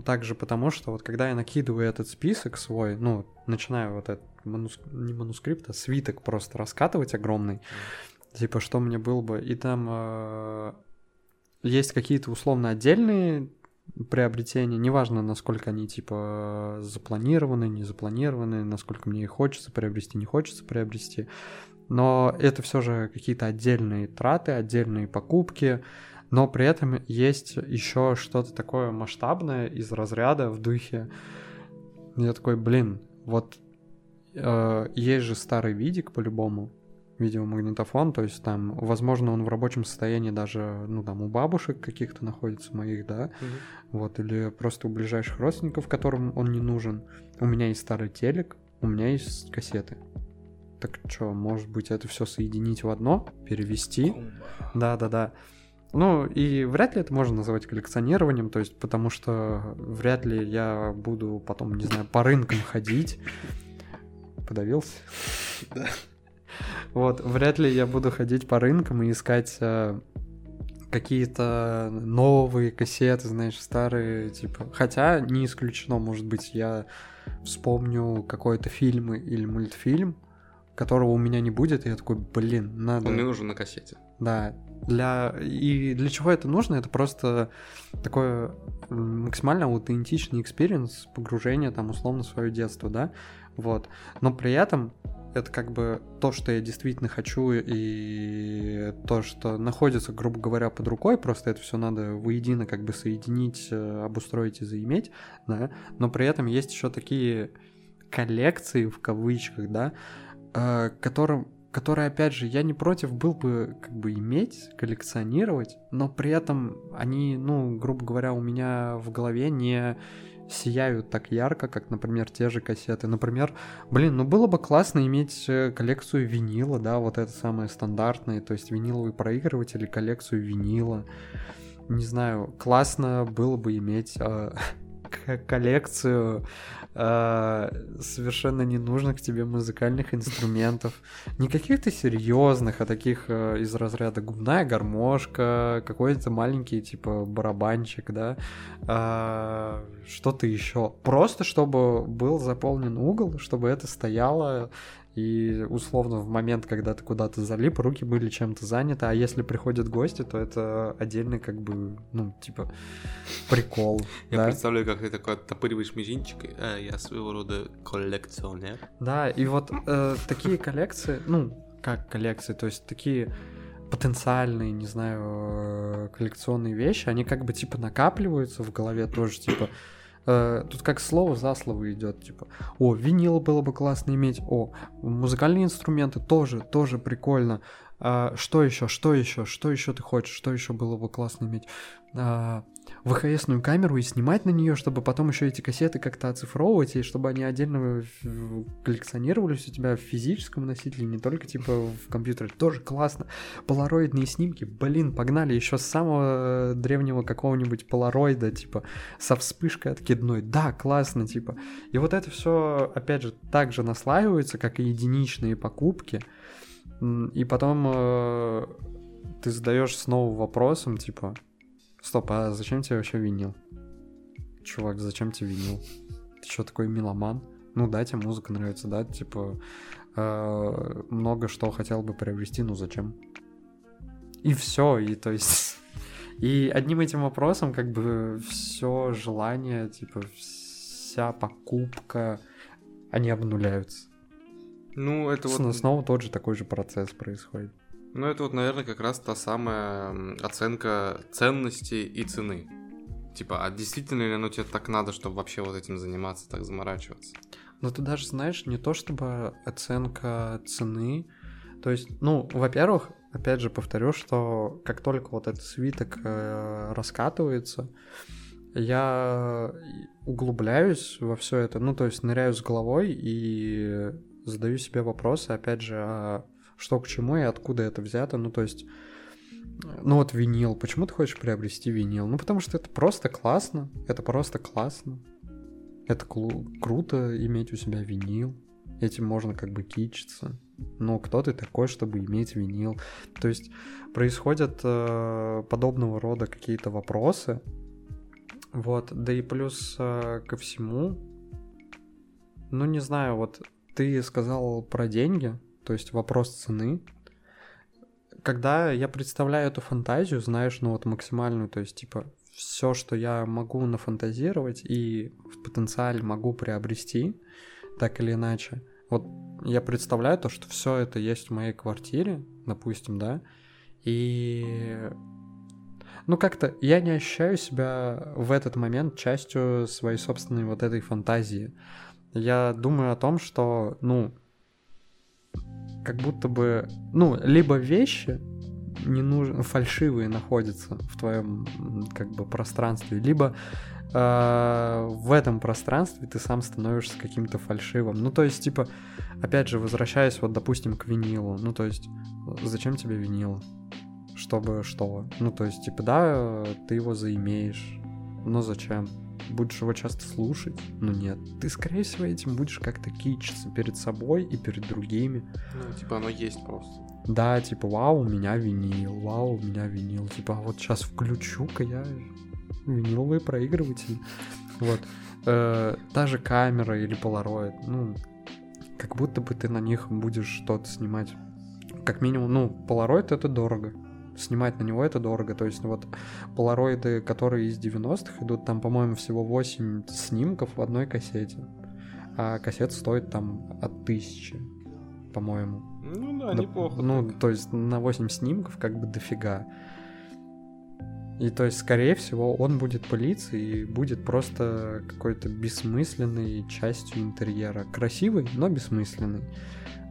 также потому, что вот когда я накидываю этот список свой, ну, начинаю вот этот манус- не манускрипт, а свиток просто раскатывать огромный, типа, что мне было бы, и там э, есть какие-то условно отдельные приобретения, неважно, насколько они, типа, запланированы, не запланированы, насколько мне их хочется приобрести, не хочется приобрести, но это все же какие-то отдельные траты, отдельные покупки, но при этом есть еще что-то такое масштабное из разряда в духе. Я такой, блин, вот э, есть же старый видик по-любому, видеомагнитофон, то есть там, возможно, он в рабочем состоянии даже, ну, там, у бабушек каких-то находится моих, да, вот, или просто у ближайших родственников, которым он не нужен. У меня есть старый телек, у меня есть кассеты. Так что, может быть, это все соединить в одно, перевести? Да, да, да. Ну, и вряд ли это можно называть коллекционированием, то есть, потому что вряд ли я буду потом, не знаю, по рынкам ходить. Подавился? Да. Вот, вряд ли я буду ходить по рынкам и искать э, какие-то новые кассеты, знаешь, старые, типа. Хотя не исключено, может быть, я вспомню какой-то фильм или мультфильм, которого у меня не будет, и я такой, блин, надо... Он мне нужен на кассете. Да. Для... И для чего это нужно? Это просто такой максимально аутентичный experience погружения там условно в свое детство, да? Вот. Но при этом это как бы то, что я действительно хочу, и то, что находится, грубо говоря, под рукой, просто это все надо воедино как бы соединить, э, обустроить и заиметь, да, но при этом есть еще такие коллекции, в кавычках, да, э, которым, которые, опять же, я не против был бы как бы иметь, коллекционировать, но при этом они, ну, грубо говоря, у меня в голове не сияют так ярко, как, например, те же кассеты. Например, блин, ну было бы классно иметь э, коллекцию винила, да, вот это самое стандартное, то есть виниловый проигрыватель и коллекцию винила. Не знаю, классно было бы иметь *laughs* э, коллекцию э, совершенно ненужных тебе музыкальных инструментов. Не каких-то серьезных, а таких э, из разряда губная гармошка, какой-то маленький типа барабанчик, да, а, что-то еще. Просто чтобы был заполнен угол, чтобы это стояло и условно в момент, когда ты куда-то залип, руки были чем-то заняты, а если приходят гости, то это отдельный как бы, ну, типа, прикол. Я да? представляю, как ты такой оттопыриваешь мизинчик, «А, я своего рода коллекционер. Да, и вот э, такие коллекции, ну, как коллекции, то есть такие потенциальные, не знаю, э, коллекционные вещи, они как бы типа накапливаются в голове тоже, типа, э, тут как слово за слово идет, типа, о, винил было бы классно иметь, о, музыкальные инструменты тоже, тоже прикольно, А, что еще, что еще, что еще ты хочешь, что еще было бы классно иметь, А, ВХСную камеру и снимать на нее, чтобы потом еще эти кассеты как-то оцифровывать, и чтобы они отдельно коллекционировались у тебя в физическом носителе, не только типа в компьютере. Тоже классно. Полароидные снимки, блин, погнали еще с самого древнего какого-нибудь полароида, типа со вспышкой откидной. Да, классно, типа. И вот это все, опять же, так же наслаивается, как и единичные покупки. И потом э, ты задаешь снова вопросом, типа, стоп, а зачем тебе вообще винил? чувак, зачем тебе винил? Ты что, такой меломан? Ну да, тебе музыка нравится, да, типа э, много что хотел бы приобрести, ну зачем? И все, и то есть... И одним этим вопросом как бы все желание, типа вся покупка, они обнуляются. Ну, это вот... Снова тот же такой же процесс происходит. Ну, это вот, наверное, как раз та самая оценка ценности и цены. Типа, а действительно ли оно тебе так надо, чтобы вообще вот этим заниматься, так заморачиваться? Ну, ты даже знаешь, не то чтобы оценка цены, то есть, ну, во-первых, опять же повторю, что как только вот этот свиток э, раскатывается, я углубляюсь во все это, ну, то есть ныряю с головой и задаю себе вопросы, опять же, а что к чему и откуда это взято, ну, то есть, ну, вот винил, почему ты хочешь приобрести винил? Ну, потому что это просто классно, это просто классно, это круто иметь у себя винил, этим можно как бы кичиться, но кто ты такой, чтобы иметь винил? То есть происходят э, подобного рода какие-то вопросы, вот, да и плюс э, ко всему, ну не знаю, вот ты сказал про деньги, то есть вопрос цены. Когда я представляю эту фантазию, знаешь, ну вот максимальную, то есть типа все, что я могу нафантазировать и в потенциале могу приобрести, так или иначе, вот я представляю то, что все это есть в моей квартире, допустим, да, и ну как-то я не ощущаю себя в этот момент частью своей собственной вот этой фантазии. Я думаю о том, что, ну, как будто бы, ну, либо вещи не нужны, фальшивые находятся в твоем как бы пространстве, либо э, в этом пространстве ты сам становишься каким-то фальшивым. Ну, то есть, типа, опять же, возвращаясь вот, допустим, к винилу, ну, то есть, зачем тебе винил? Чтобы что? Ну, то есть, типа, да, ты его заимеешь, но зачем? Будешь его часто слушать? Ну нет. Ты, скорее всего, этим будешь как-то кичиться перед собой и перед другими. Ну, типа, оно есть просто. Да, типа, вау, у меня винил, вау, у меня винил. Типа, а вот сейчас включу-ка я виниловый проигрыватель. Вот. Э, та же камера или полароид, ну, как будто бы ты на них будешь что-то снимать. Как минимум, ну, полароид это дорого. Снимать на него это дорого. То есть, вот полароиды, которые из 90-х идут, там, по-моему, всего 8 снимков в одной кассете. А кассета стоит там от тысячи, по-моему. Ну да, да неплохо. Ну, так. то есть на 8 снимков как бы дофига. И то есть, скорее всего, он будет пылиться и будет просто какой-то бессмысленной частью интерьера. Красивый, но бессмысленный.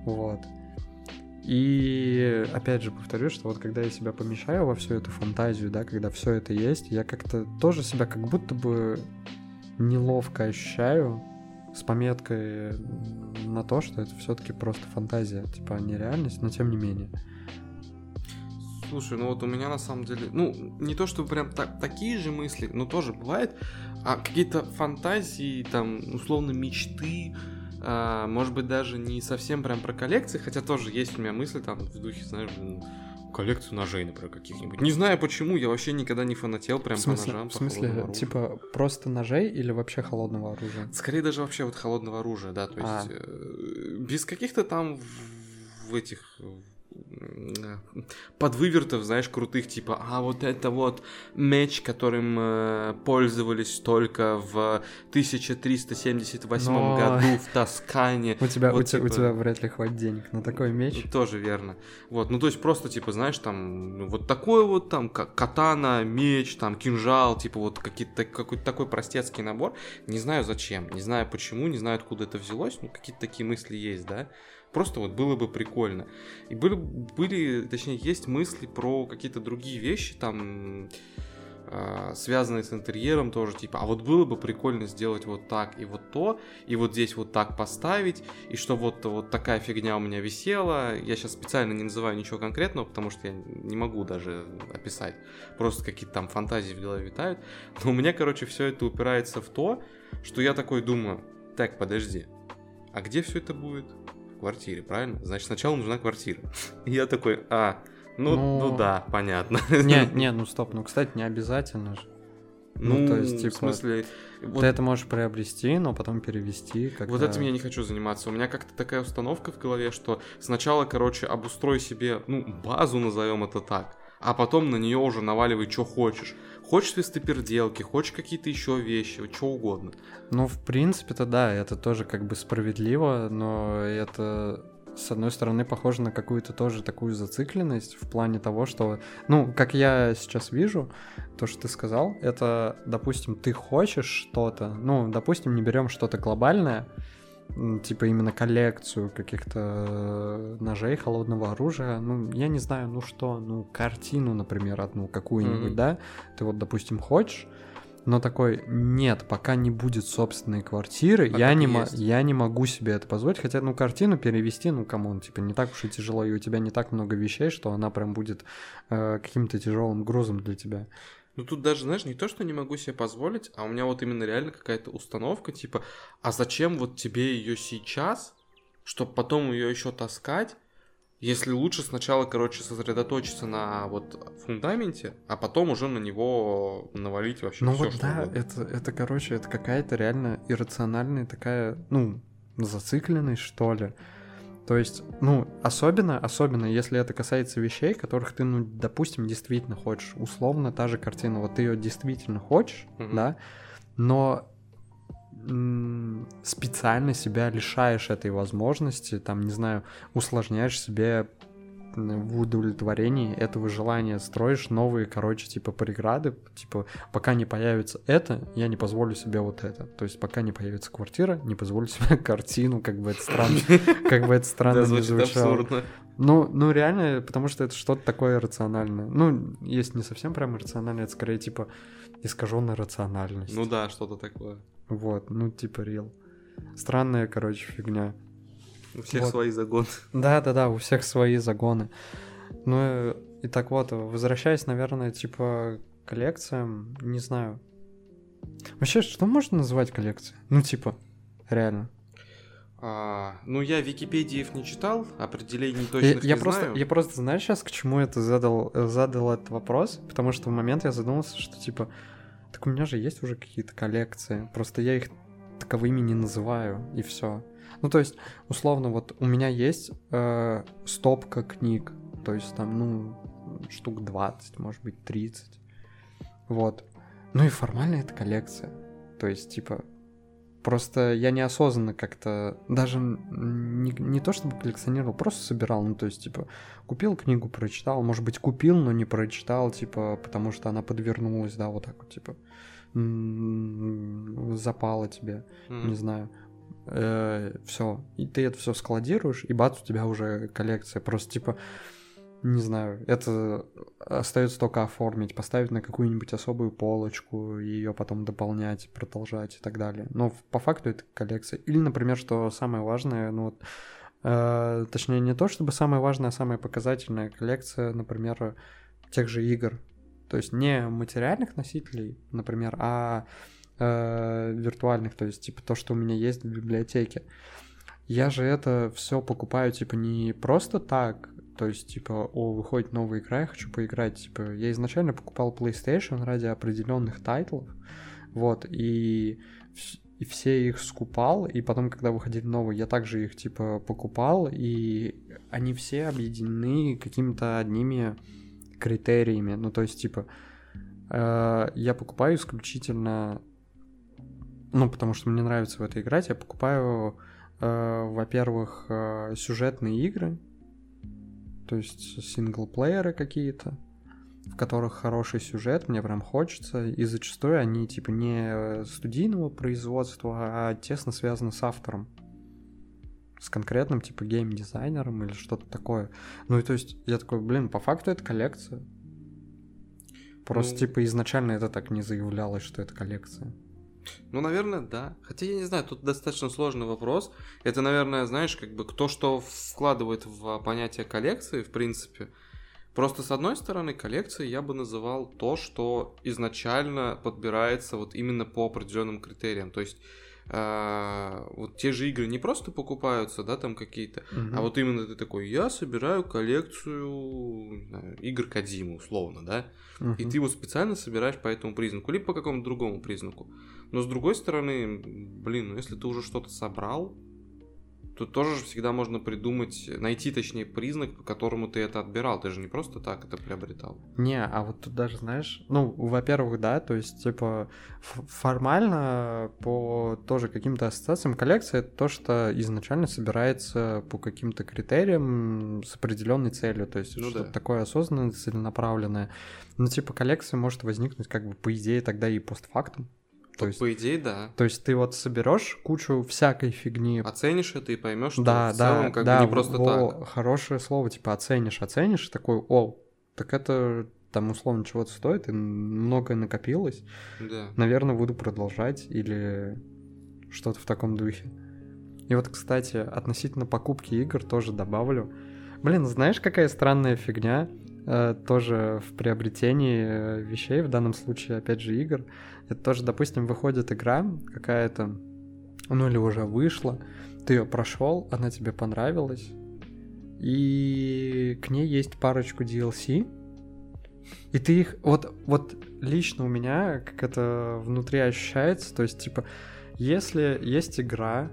Вот. И опять же повторю, что вот когда я себя помещаю во всю эту фантазию, да, когда все это есть, я как-то тоже себя как будто бы неловко ощущаю с пометкой на то, что это все-таки просто фантазия, типа а не реальность, но тем не менее. Слушай, ну вот у меня на самом деле, ну, не то чтобы прям так, такие же мысли, но тоже бывает, а какие-то фантазии, там, условно, мечты, а, может быть, даже не совсем прям про коллекции, хотя тоже есть у меня мысли там в духе, знаешь, коллекцию ножей, например, каких-нибудь. Не знаю почему, я вообще никогда не фанател прям в смысле, по ножам. В смысле, типа просто ножей или вообще холодного оружия? Скорее даже вообще вот холодного оружия, да, то есть а. без каких-то там в этих подвывертов, знаешь, крутых, типа, а вот это вот меч, которым э, пользовались только в 1378 Но... году в Тоскане. *laughs* У тебя, вот, у, типа... у тебя вряд ли хватит денег на такой меч. Тоже верно. Вот, ну то есть просто, типа, знаешь, там, ну, вот такой вот там катана, меч, там, кинжал, типа вот какие-то, какой-то такой простецкий набор. Не знаю зачем, не знаю почему, не знаю откуда это взялось, но какие-то такие мысли есть, да. Просто вот было бы прикольно. И были, были точнее, есть мысли про какие-то другие вещи, там, э, связанные с интерьером тоже, типа, а вот было бы прикольно сделать вот так и вот то, и вот здесь вот так поставить, и что вот, вот такая фигня у меня висела. Я сейчас специально не называю ничего конкретного, потому что я не могу даже описать. Просто какие-то там фантазии в голове витают. Но у меня, короче, все это упирается в то, что я такой думаю, так, подожди, а где все это будет? Квартире, правильно? Значит, сначала нужна квартира. И *laughs* я такой, а, ну, ну, ну да, понятно. *laughs* Не, *laughs* не, ну стоп, ну, кстати, не обязательно же. Ну, Ну, то есть, типа, в смысле... вот- Ты это можешь приобрести, но потом перевести. Когда... Вот этим я не хочу заниматься. У меня как-то такая установка в голове, что сначала, короче, обустрой себе, ну, базу, назовем это так, а потом на нее уже наваливай, что хочешь. Хочешь свистоперделки, хочешь какие-то еще вещи, что угодно. Ну, в принципе-то да, это тоже как бы справедливо, но это с одной стороны похоже на какую-то тоже такую зацикленность в плане того, что, ну, как я сейчас вижу, то, что ты сказал, это, допустим, ты хочешь что-то, ну, допустим, не берем что-то глобальное, типа именно коллекцию каких-то э, ножей холодного оружия, ну, я не знаю, ну что, ну, картину, например, одну какую-нибудь, Мгм. да, ты вот, допустим, хочешь, но такой, нет, пока не будет собственной квартиры, А я, не есть. я не могу себе это позволить, хотя, ну, картину перевести, ну, come on, типа, не так уж и тяжело, и у тебя не так много вещей, что она прям будет э, каким-то тяжелым грузом для тебя. Ну тут даже, знаешь, не то, что не могу себе позволить, а у меня вот именно реально какая-то установка, типа, а зачем вот тебе ее сейчас, чтобы потом ее еще таскать, если лучше сначала, короче, сосредоточиться на вот фундаменте, а потом уже на него навалить вообще Ну все, вот что да, угодно. это, это, короче, это какая-то реально иррациональная такая, ну, зацикленность, что ли. То есть, ну, особенно, особенно, если это касается вещей, которых ты, ну, допустим, действительно хочешь. Условно, та же картина, вот ты ее действительно хочешь, Мгм. да, но специально себя лишаешь этой возможности, там, не знаю, усложняешь себе в удовлетворении этого желания, строишь новые, короче, типа преграды, типа, пока не появится это, я не позволю себе вот это. То есть, пока не появится квартира, не позволю *laughs* себе картину, как бы это странно, *laughs* как бы это странно не звучало. Ну, ну реально, потому что это что-то такое рациональное. Ну, есть не совсем прям рациональное, это скорее типа искаженная рациональность. Ну да, что-то такое. Вот, ну типа рил. Странная, короче, фигня. У всех Вот. свои загоны. Да-да-да, у всех свои загоны. Ну э, и так вот, возвращаясь, наверное, типа к коллекциям, не знаю. Вообще, что можно называть коллекцией? Ну, типа, реально. А, ну, я Википедиев не читал, определений Я, точных я не просто, знаю. я просто, знаешь, сейчас к чему это задал, задал этот вопрос, потому что в момент я задумался, что типа, так у меня же есть уже какие-то коллекции, просто я их таковыми не называю и все. Ну то есть, условно, вот у меня есть э, стопка книг, то есть там, ну, штук 20, может быть, 30. Вот. Ну и формально это коллекция. То есть, типа, Просто я неосознанно как-то даже не, не то чтобы коллекционировал, просто собирал. Ну, то есть, типа, купил книгу, прочитал. Может быть, купил, но не прочитал, типа, потому что она подвернулась, да, вот так вот, типа, запала тебе, Мгм. не знаю. Все. И ты это все складируешь, и бац, у тебя уже коллекция. Просто, типа, не знаю, это остается только оформить, поставить на какую-нибудь особую полочку, ее потом дополнять, продолжать и так далее. Но по факту это коллекция. Или, например, что самое важное, ну вот, э, точнее, не то чтобы самое важное, а самая показательная коллекция, например, тех же игр. То есть не материальных носителей, например, а э, виртуальных, то есть типа то, что у меня есть в библиотеке. Я же это все покупаю, типа, не просто так, то есть, типа, о, выходит новая игра, я хочу поиграть. Типа, я изначально покупал PlayStation ради определенных тайтлов, вот, и, и все их скупал, и потом, когда выходили новые, я также их, типа, покупал, и они все объединены какими-то одними критериями. Ну, то есть, типа, э, я покупаю исключительно, ну, потому что мне нравится в это играть, я покупаю, э, во-первых, э, сюжетные игры, то есть синглплееры какие-то, в которых хороший сюжет, мне прям хочется, и зачастую они типа не студийного производства, а тесно связаны с автором. С конкретным типа гейм-дизайнером или что-то такое. Ну и то есть я такой, блин, по факту это коллекция. Просто Ну- типа изначально это так не заявлялось, что это коллекция. Ну, наверное, да. Хотя я не знаю, тут достаточно сложный вопрос. Это, наверное, знаешь, как бы кто что вкладывает в понятие коллекции, в принципе. Просто с одной стороны, коллекцией я бы называл то, что изначально подбирается вот именно по определенным критериям. То есть а, вот те же игры не просто покупаются, да, там какие-то, Мгм. а вот именно ты такой, я собираю коллекцию знаю, игр Кадзимы, условно, да, и Мгм. ты его специально собираешь по этому признаку, либо по какому-то другому признаку. Но с другой стороны, блин, ну если ты уже что-то собрал, то тоже же всегда можно придумать, найти, точнее, признак, по которому ты это отбирал. Ты же не просто так это приобретал. Не, а вот тут даже, знаешь, ну, во-первых, да, то есть, типа, формально по тоже каким-то ассоциациям коллекция это то, что изначально собирается по каким-то критериям с определенной целью, то есть Ну что-то да. такое осознанное, целенаправленное. Ну, типа, коллекция может возникнуть как бы по идее тогда и постфактум. То есть, По идее, да. то есть ты вот соберешь кучу всякой фигни, Оценишь это и поймешь, что да, в да, целом как да, бы не просто во, так. Хорошее слово, типа оценишь, оценишь, и такой, о, так это там условно чего-то стоит, и многое накопилось. Да. Наверное, буду продолжать или что-то в таком духе. И вот, кстати, относительно покупки игр тоже добавлю. Блин, знаешь, какая странная фигня тоже в приобретении э, вещей, в данном случае, опять же, игр. Это тоже, допустим, выходит игра какая-то, ну или уже вышла, ты ее прошел, она тебе понравилась, и к ней есть парочку DLC, и ты их, вот, вот лично у меня, как это внутри ощущается, то есть, типа, если есть игра,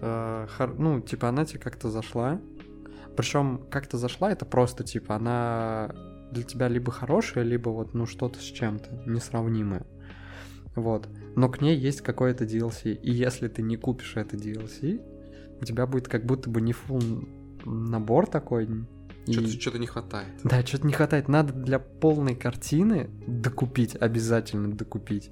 э, хор- ну, типа, она тебе как-то зашла, причем как-то зашла, это просто, типа, она для тебя либо хорошая, либо вот, ну, что-то с чем-то несравнимое. Вот. Но к ней есть какое-то DLC. И если ты не купишь это DLC, у тебя будет как будто бы не full набор такой. и- Что-то, что-то не хватает. да, что-то не хватает. Надо для полной картины докупить, обязательно докупить.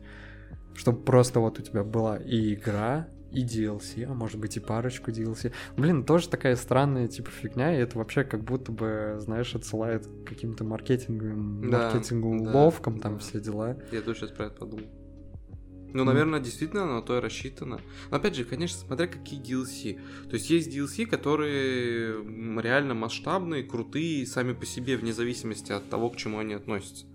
Чтобы просто вот у тебя была и игра, и DLC, а может быть и парочку DLC. Блин, тоже такая странная типа фигня, и это вообще как будто бы, знаешь, отсылает к каким-то маркетинговым, Да, маркетинговым да, уловкам, там да. все дела. Я тоже сейчас про это подумал. Ну, наверное, действительно на то и рассчитано. Но опять же, конечно, смотря какие DLC. То есть есть DLC, которые реально масштабные, крутые, сами по себе, вне зависимости от того, к чему они относятся.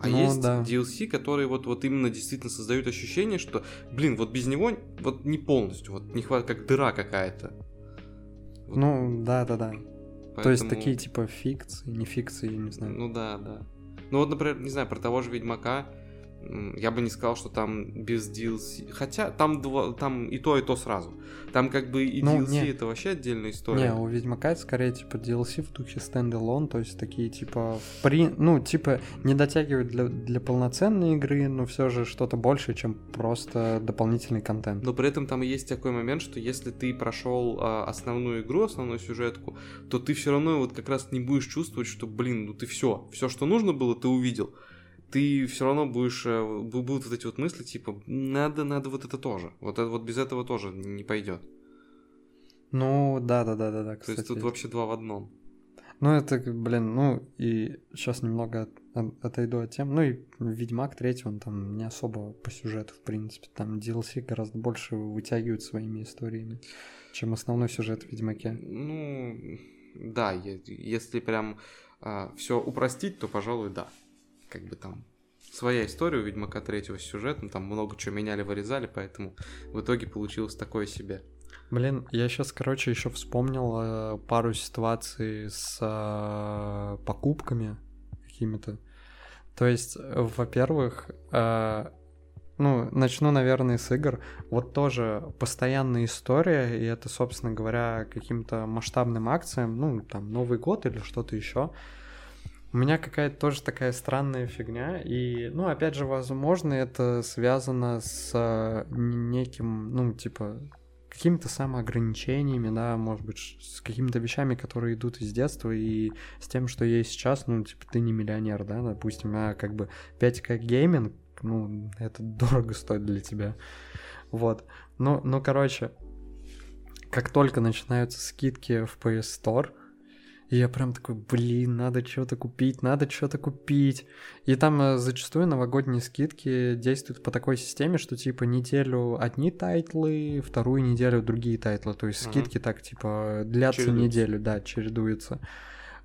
А Ну, есть да. DLC, которые вот, вот именно действительно создают ощущение, что, блин, вот без него вот не полностью, вот не хватает, как дыра какая-то. Вот Ну, да-да-да. То есть поэтому- такие типа фикции, не фикции, я не знаю. Ну да, да. Ну вот, например, не знаю, про того же Ведьмака, я бы не сказал, что там без DLC. Хотя там, два, там и то, и то сразу. Там как бы и Ну, DLC не. это вообще отдельная история. Не, у Ведьмака это скорее типа DLC в духе стендалон, то есть такие типа при, ну типа не дотягивают для, для полноценной игры, но все же что-то большее, чем просто дополнительный контент. Но при этом там есть такой момент, что если ты прошел а, основную игру, основную сюжетку, то ты все равно вот как раз не будешь чувствовать, что, блин, ну ты все, все, что нужно было, ты увидел. Ты все равно будешь, э, бу- будут вот эти вот мысли, типа, надо, надо вот это тоже. Вот, это, вот без этого тоже не пойдет. Ну да, да, да, да, да. То Кстати, есть тут вообще два в одном. ну это, блин, ну и сейчас немного от- от- отойду от тем. Ну и Ведьмак третий, он там не особо по сюжету, в принципе, там DLC гораздо больше вытягивают своими историями, чем основной сюжет в Ведьмаке. Ну, да, если прям все упростить, то, пожалуй, да. Как бы там своя история у Ведьмака третьего сюжета, там много чего меняли, вырезали, поэтому в итоге получилось такое себе. Блин, я сейчас, короче, еще вспомнил э, пару ситуаций с э, покупками какими-то. То есть, во-первых, э, ну, начну, наверное, с игр. Вот тоже постоянная история, и это, собственно говоря, каким-то масштабным акциям, ну, там, Новый год или что-то еще. У меня какая-то тоже такая странная фигня, и, ну, опять же, возможно, это связано с э, неким, ну, типа, какими-то самоограничениями, да, может быть, с какими-то вещами, которые идут из детства, и с тем, что есть сейчас, ну, типа, ты не миллионер, да, допустим, а как бы 5К гейминг, ну, это *laughs* дорого стоит для тебя. Вот. Ну, ну, короче, как только начинаются скидки в PS Store, и я прям такой, блин, надо что-то купить, надо что-то купить. И там э, зачастую новогодние скидки действуют по такой системе, что типа неделю одни тайтлы, вторую неделю другие тайтлы. То есть скидки так типа длятся Чередуются. неделю, да, чередуются.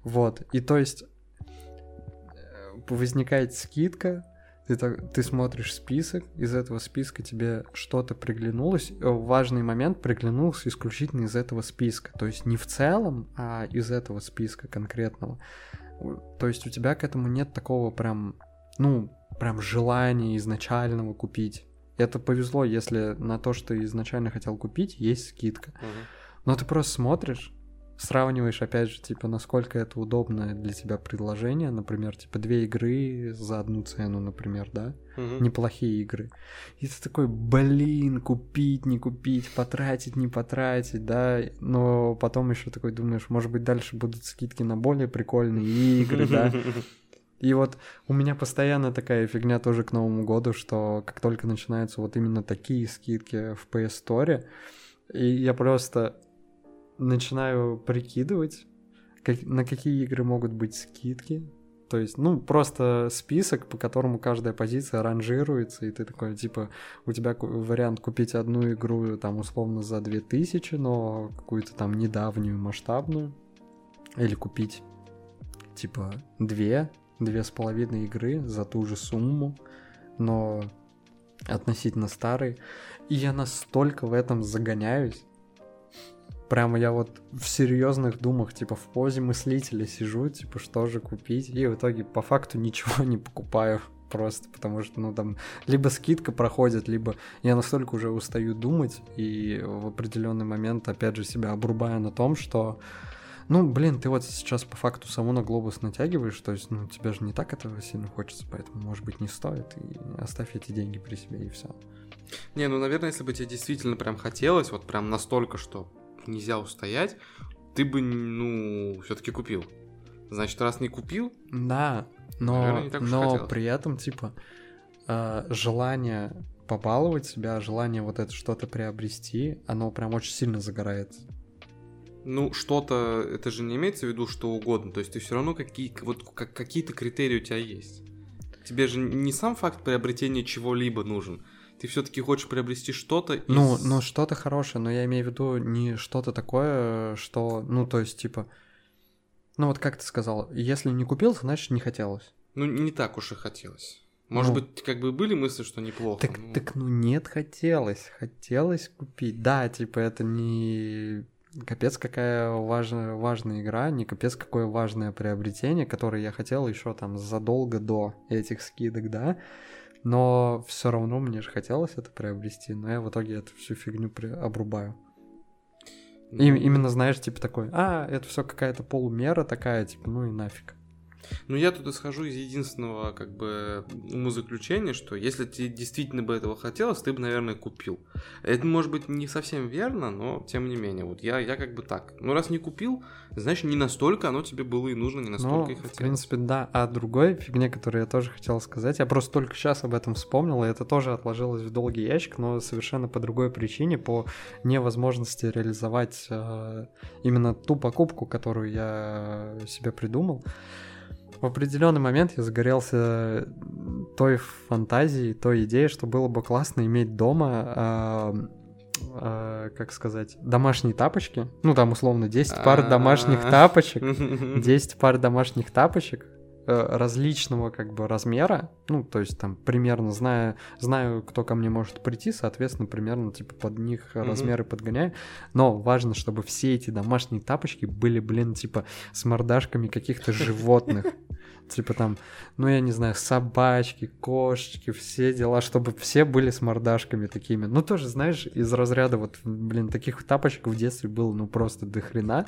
Вот. И то есть э, возникает скидка, Ты, так, ты смотришь список, из этого списка тебе что-то приглянулось, э, важный момент приглянулся исключительно из этого списка, то есть не в целом, а из этого списка конкретного. То есть у тебя к этому нет такого прям, ну, прям желания изначального купить. Это повезло, если на то, что изначально хотел купить, есть скидка. Угу. Но ты просто смотришь, сравниваешь, опять же, типа, насколько это удобное для тебя предложение, например, типа, две игры за одну цену, например, да, угу. неплохие игры. И ты такой, блин, купить, не купить, потратить, не потратить, да, но потом еще такой думаешь, может быть, дальше будут скидки на более прикольные игры, да. *laughs* И вот у меня постоянно такая фигня тоже к Новому году, что как только начинаются вот именно такие скидки в PS Store, и я просто начинаю прикидывать, как, на какие игры могут быть скидки. То есть, ну, просто список, по которому каждая позиция ранжируется, и ты такой, типа, у тебя вариант купить одну игру, там, условно, за 2000, но какую-то там недавнюю масштабную, или купить, типа, две, две с половиной игры за ту же сумму, но относительно старые. И я настолько в этом загоняюсь, прямо я вот в серьезных думах, типа в позе мыслителя сижу, типа что же купить, и в итоге по факту ничего не покупаю *laughs* просто, потому что, ну, там, либо скидка проходит, либо я настолько уже устаю думать, и в определенный момент, опять же, себя обрубаю на том, что, ну, блин, ты вот сейчас по факту саму на глобус натягиваешь, то есть, ну, тебе же не так этого сильно хочется, поэтому, может быть, не стоит, и оставь эти деньги при себе, и все. Не, ну, наверное, если бы тебе действительно прям хотелось, вот прям настолько, что нельзя устоять, ты бы, ну, все-таки купил. Значит, раз не купил... Да, но, наверное, но при этом, типа, э, желание побаловать себя, желание вот это что-то приобрести, оно прям очень сильно загорается. Ну, что-то, это же не имеется в виду что угодно, то есть ты все равно какие, вот, как, какие-то критерии у тебя есть. Тебе же не сам факт приобретения чего-либо нужен, ты все-таки хочешь приобрести что-то. Из... Ну, ну что-то хорошее, но я имею в виду не что-то такое, что, ну, то есть, типа, ну вот как ты сказал, если не купил, значит не хотелось. Ну, не так уж и хотелось. Может ну, быть, как бы были мысли, что неплохо. Так, ну... так, ну нет, хотелось. Хотелось купить. Да, типа, это не капец какая важная, важная игра, не капец какое важное приобретение, которое я хотел еще там задолго до этих скидок, да но все равно мне же хотелось это приобрести, но я в итоге эту всю фигню при... обрубаю. И, ну, именно, знаешь, типа такой, а, это все какая-то полумера такая, типа, ну и нафиг. Ну, я тут исхожу из единственного, как бы, умозаключения, что если тебе действительно бы этого хотелось, ты бы, наверное, купил. Это может быть не совсем верно, но тем не менее, вот я, я как бы так. Ну, раз не купил, значит, не настолько оно тебе было и нужно, не настолько ну, и хотелось. в принципе, да. А другой фигне, которую я тоже хотел сказать, я просто только сейчас об этом вспомнил, и это тоже отложилось в долгий ящик, но совершенно по другой причине, по невозможности реализовать э, именно ту покупку, которую я себе придумал в определенный момент я загорелся той фантазией, той идеей, что было бы классно иметь дома э, э, как сказать, домашние тапочки. Ну, там, условно, 10 *laughs* пар домашних тапочек. 10 пар домашних тапочек, Э, различного как бы размера, ну, то есть там примерно знаю, знаю, кто ко мне может прийти, соответственно, примерно типа под них mm-hmm. размеры подгоняю, но важно, чтобы все эти домашние тапочки были, блин, типа с мордашками каких-то животных, типа там, ну, я не знаю, собачки, кошечки, все дела, чтобы все были с мордашками такими, ну, тоже, знаешь, из разряда вот, блин, таких тапочек в детстве было, ну, просто до хрена,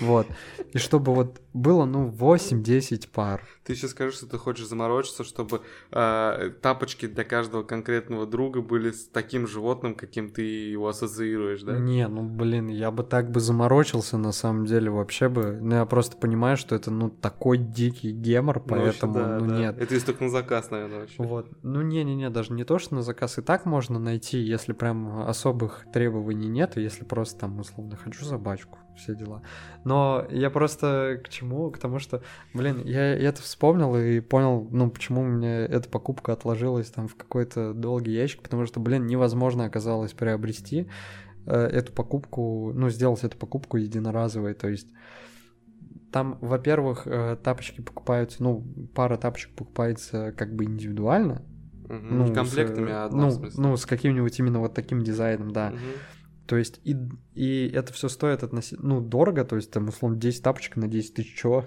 вот, и чтобы вот было, ну, 8-10 пар, ты сейчас скажешь, что ты хочешь заморочиться, чтобы э, тапочки для каждого конкретного друга были с таким животным, каким ты его ассоциируешь, да? Не, ну блин, я бы так бы заморочился на самом деле вообще бы. Ну я просто понимаю, что это ну такой дикий гемор, поэтому ну, вообще, да, ну да. нет. Это если только на заказ, наверное, вообще. Вот. Ну не-не-не, даже не то, что на заказ и так можно найти, если прям особых требований нет, если просто там условно хочу собачку все дела. Но я просто к чему? К тому, что, блин, я это вспомнил и понял, ну, почему у меня эта покупка отложилась там в какой-то долгий ящик, потому что, блин, невозможно оказалось приобрести э, эту покупку, ну, сделать эту покупку единоразовой, то есть там, во-первых, э, тапочки покупаются, ну, пара тапочек покупается как бы индивидуально, Мгм. Ну, Не комплектами, с, а одна, ну, ну, с каким-нибудь именно вот таким дизайном, да. Мгм. То есть и, и это все стоит относительно, ну, дорого, то есть там, условно, 10 тапочек на 10 тысяч? *laughs* Что?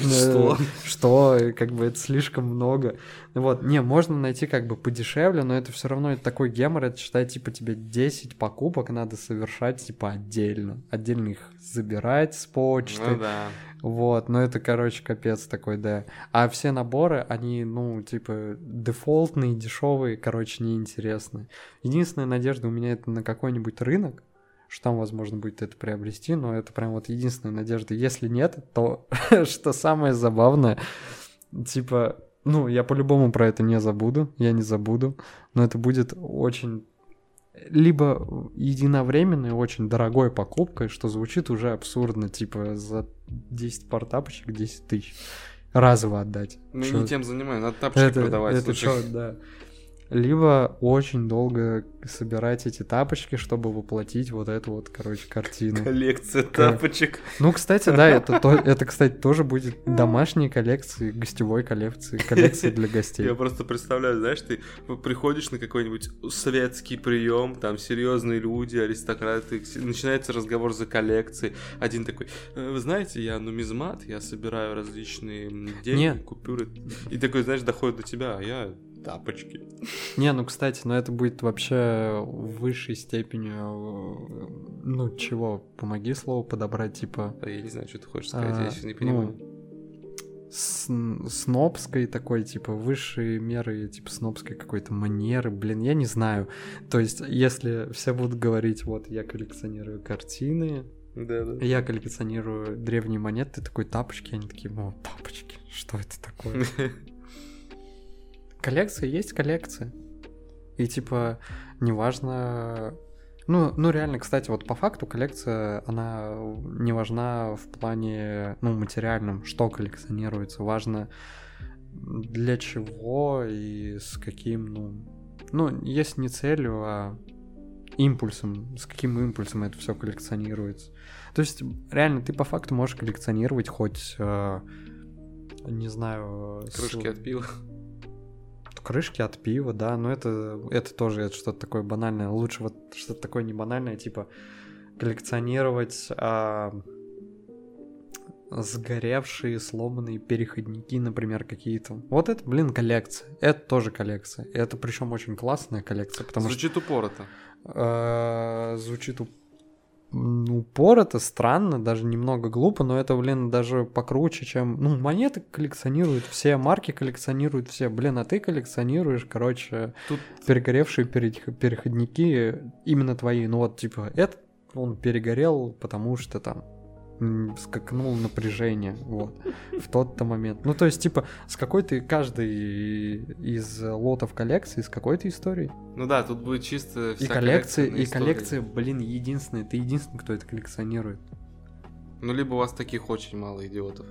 Э, Что? И Как бы это слишком много. Вот, не, можно найти как бы подешевле, но это все равно такой гемор, это считай, типа, тебе 10 покупок надо совершать, типа, отдельно. Отдельно их забирать с почты. Ну да. Вот, ну это, короче, капец такой, да. А все наборы, они, ну, типа, дефолтные, дешевые, короче, неинтересные. Единственная надежда у меня это на какой-нибудь рынок, что там, возможно, будет это приобрести, но это прям вот единственная надежда. Если нет, то, *laughs* что самое забавное, типа, ну, я по-любому про это не забуду, я не забуду, но это будет очень либо единовременной очень дорогой покупкой, что звучит уже абсурдно, типа за 10 пар тапочек 10 тысяч разово отдать. Мы Чё? не тем занимаемся, надо тапочки это, продавать. это чё, да. Либо очень долго собирать эти тапочки, чтобы воплотить вот эту вот, короче, картину. Коллекция тапочек. Ну, кстати, да, это, то- это, кстати, тоже будет домашние коллекции, гостевой коллекции, коллекции для гостей. Я просто представляю, знаешь, ты приходишь на какой-нибудь светский прием, там серьезные люди, аристократы, начинается разговор за коллекцией. Один такой, «Э, вы знаете, я нумизмат, я собираю различные деньги, Не. купюры. И такой, знаешь, доходит до тебя, а я тапочки. Не, ну, кстати, но это будет вообще в высшей степени, э, ну, чего, помоги слово подобрать, типа, А я не знаю, что ты хочешь сказать, я А, сейчас не ну, понимаю. с- снобской такой, типа, высшие меры, типа, снобской какой-то манеры, блин, я не знаю. То есть, если все будут говорить, вот, я коллекционирую картины, Да, да. я коллекционирую древние монеты, ты такой, тапочки, они такие, о, тапочки, что это такое? *laughs* Коллекция есть коллекция. И типа, неважно... Ну, ну, реально, кстати, вот по факту коллекция, она не важна в плане, ну, материальном, что коллекционируется. Важно для чего и с каким, ну... Ну, если не целью, а импульсом, с каким импульсом это все коллекционируется. То есть, реально, ты по факту можешь коллекционировать хоть, э, не знаю... с- Кружки от пива. Крышки от пива, да, но это, это тоже это что-то такое банальное. Лучше вот что-то такое не банальное, типа коллекционировать а, сгоревшие, сломанные переходники, например, какие-то. Вот это, блин, коллекция. Это тоже коллекция. Это причем очень классная коллекция, потому что Звучит упорото. э, звучит уп- м, упорото, странно, даже немного глупо, но это, блин, даже покруче, чем... Ну, монеты коллекционируют все, марки коллекционируют все. Блин, а ты коллекционируешь, короче, Тут перегоревшие перех- переходники именно твои. Ну вот, типа, этот он перегорел, потому что там м, скакнул напряжение, вот, в тот-то момент. Ну, то есть, типа, с какой-то каждый из лотов коллекции, с какой-то историей. Ну да, тут будет чисто И вся коллекция, на и коллекция, блин, единственная, ты единственный, кто это коллекционирует. Ну, либо у вас таких очень мало идиотов.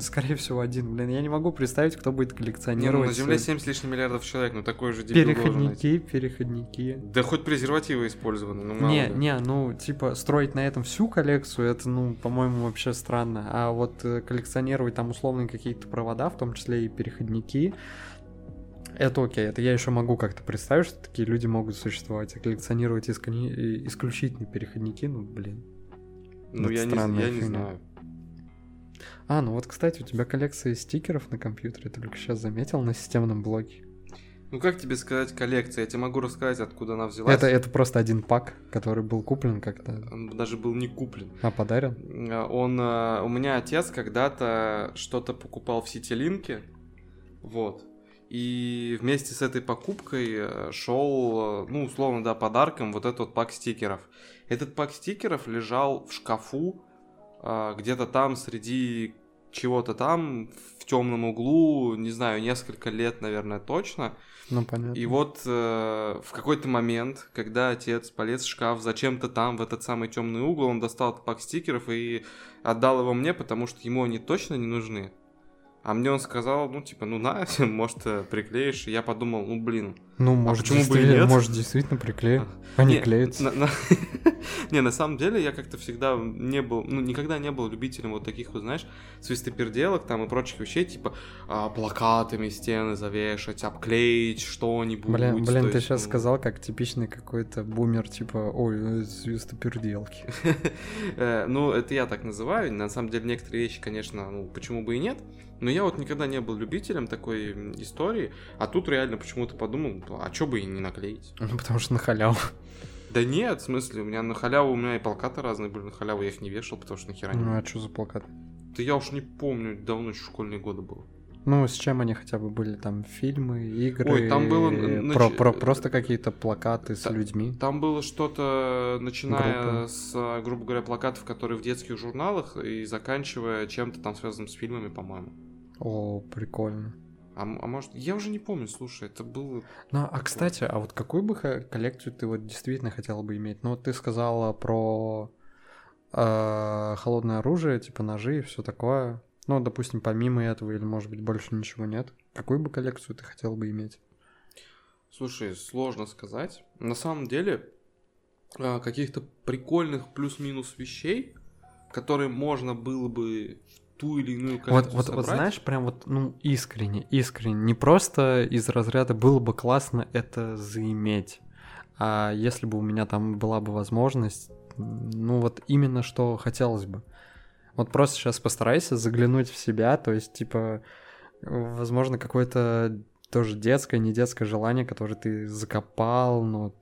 Скорее всего, один, блин, я не могу представить, кто будет Не, ну, коллекционировать на Земле э, 7 с лишним миллиардов человек, ну такой же дебил переходники, переходники. Да хоть презервативы использованы, ну мало Не, ли. не, ну, типа, строить на этом всю коллекцию, это, ну, по-моему, вообще странно. А вот э, коллекционировать там условные какие-то провода, в том числе и переходники, это окей, это я еще могу как-то представить, что такие люди могут существовать, а коллекционировать искони- э, исключительно переходники, ну, блин. Ну я не, я не знаю. А, ну вот, кстати, у тебя коллекция стикеров на компьютере, ты только сейчас заметил на системном блоке. Ну как тебе сказать коллекция? Я тебе могу рассказать, откуда она взялась. Это, это просто один пак, который был куплен как-то, Он даже был не куплен. а подарен. А, Он, а, у меня отец когда-то что-то покупал в Ситилинке, вот. И вместе с этой покупкой шел, ну, условно, да, подарком вот этот вот пак стикеров. Этот пак стикеров лежал в шкафу, а, где-то там среди чего-то там, в темном углу, не знаю, несколько лет, наверное, точно. Ну, понятно. И вот э, в какой-то момент, когда отец полез в шкаф зачем-то там, в этот самый темный угол, он достал этот пак стикеров и отдал его мне, потому что ему они точно не нужны. А мне он сказал, ну, типа, ну на, *laughs* может, приклеишь. И я подумал, ну, блин, Ну, может, почему бы и нет? может, действительно приклею. Они Не, клеятся. на- на- *laughs* Не, на самом деле я как-то всегда не был, ну, никогда не был любителем вот таких, вот знаешь, свистоперделок там и прочих вещей, типа а, плакатами стены завешать, обклеить что-нибудь. Блин, то блин, ты есть, сейчас ну, сказал, как типичный какой-то бумер, типа, ой, свистоперделки. *laughs* Э, Ну, это я так называю. На самом деле, некоторые вещи, конечно, ну, почему бы и нет. Но я вот никогда не был любителем такой истории. А тут реально почему-то подумал, а чё бы и не наклеить? *laughs* Ну, потому что на халяву. Да нет, в смысле, у меня на халяву, у меня и плакаты разные были на халяву, я их не вешал, потому что нахера не... Ну, а что за плакат? Да я уж не помню, давно еще школьные годы было. Ну, с чем они хотя бы были? Там фильмы, игры? Ой, там было, Про, нач- про- просто какие-то плакаты с Та- людьми. Там было что-то, начиная Группы. с, а, грубо говоря, плакатов, которые в детских журналах, и заканчивая чем-то там связанным с фильмами, по-моему. О, прикольно. А, а может, я уже не помню, слушай, это было... Ну, а кстати, а вот какую бы коллекцию ты вот действительно хотела бы иметь? Ну, вот ты сказала про э, холодное оружие, типа ножи и все такое. Ну, допустим, помимо этого, или может быть больше ничего нет. Какую бы коллекцию ты хотел бы иметь? Слушай, сложно сказать. На самом деле, а, каких-то прикольных плюс-минус вещей, которые можно было бы ту или иную Вот, коллекцию вот, вот собрать. знаешь, прям вот, ну, искренне, искренне. Не просто из разряда было бы классно это заиметь, а если бы у меня там была бы возможность, ну, вот именно что хотелось бы. Вот просто сейчас постарайся заглянуть в себя, то есть, типа, возможно, какое-то тоже детское, не детское желание, которое ты закопал, но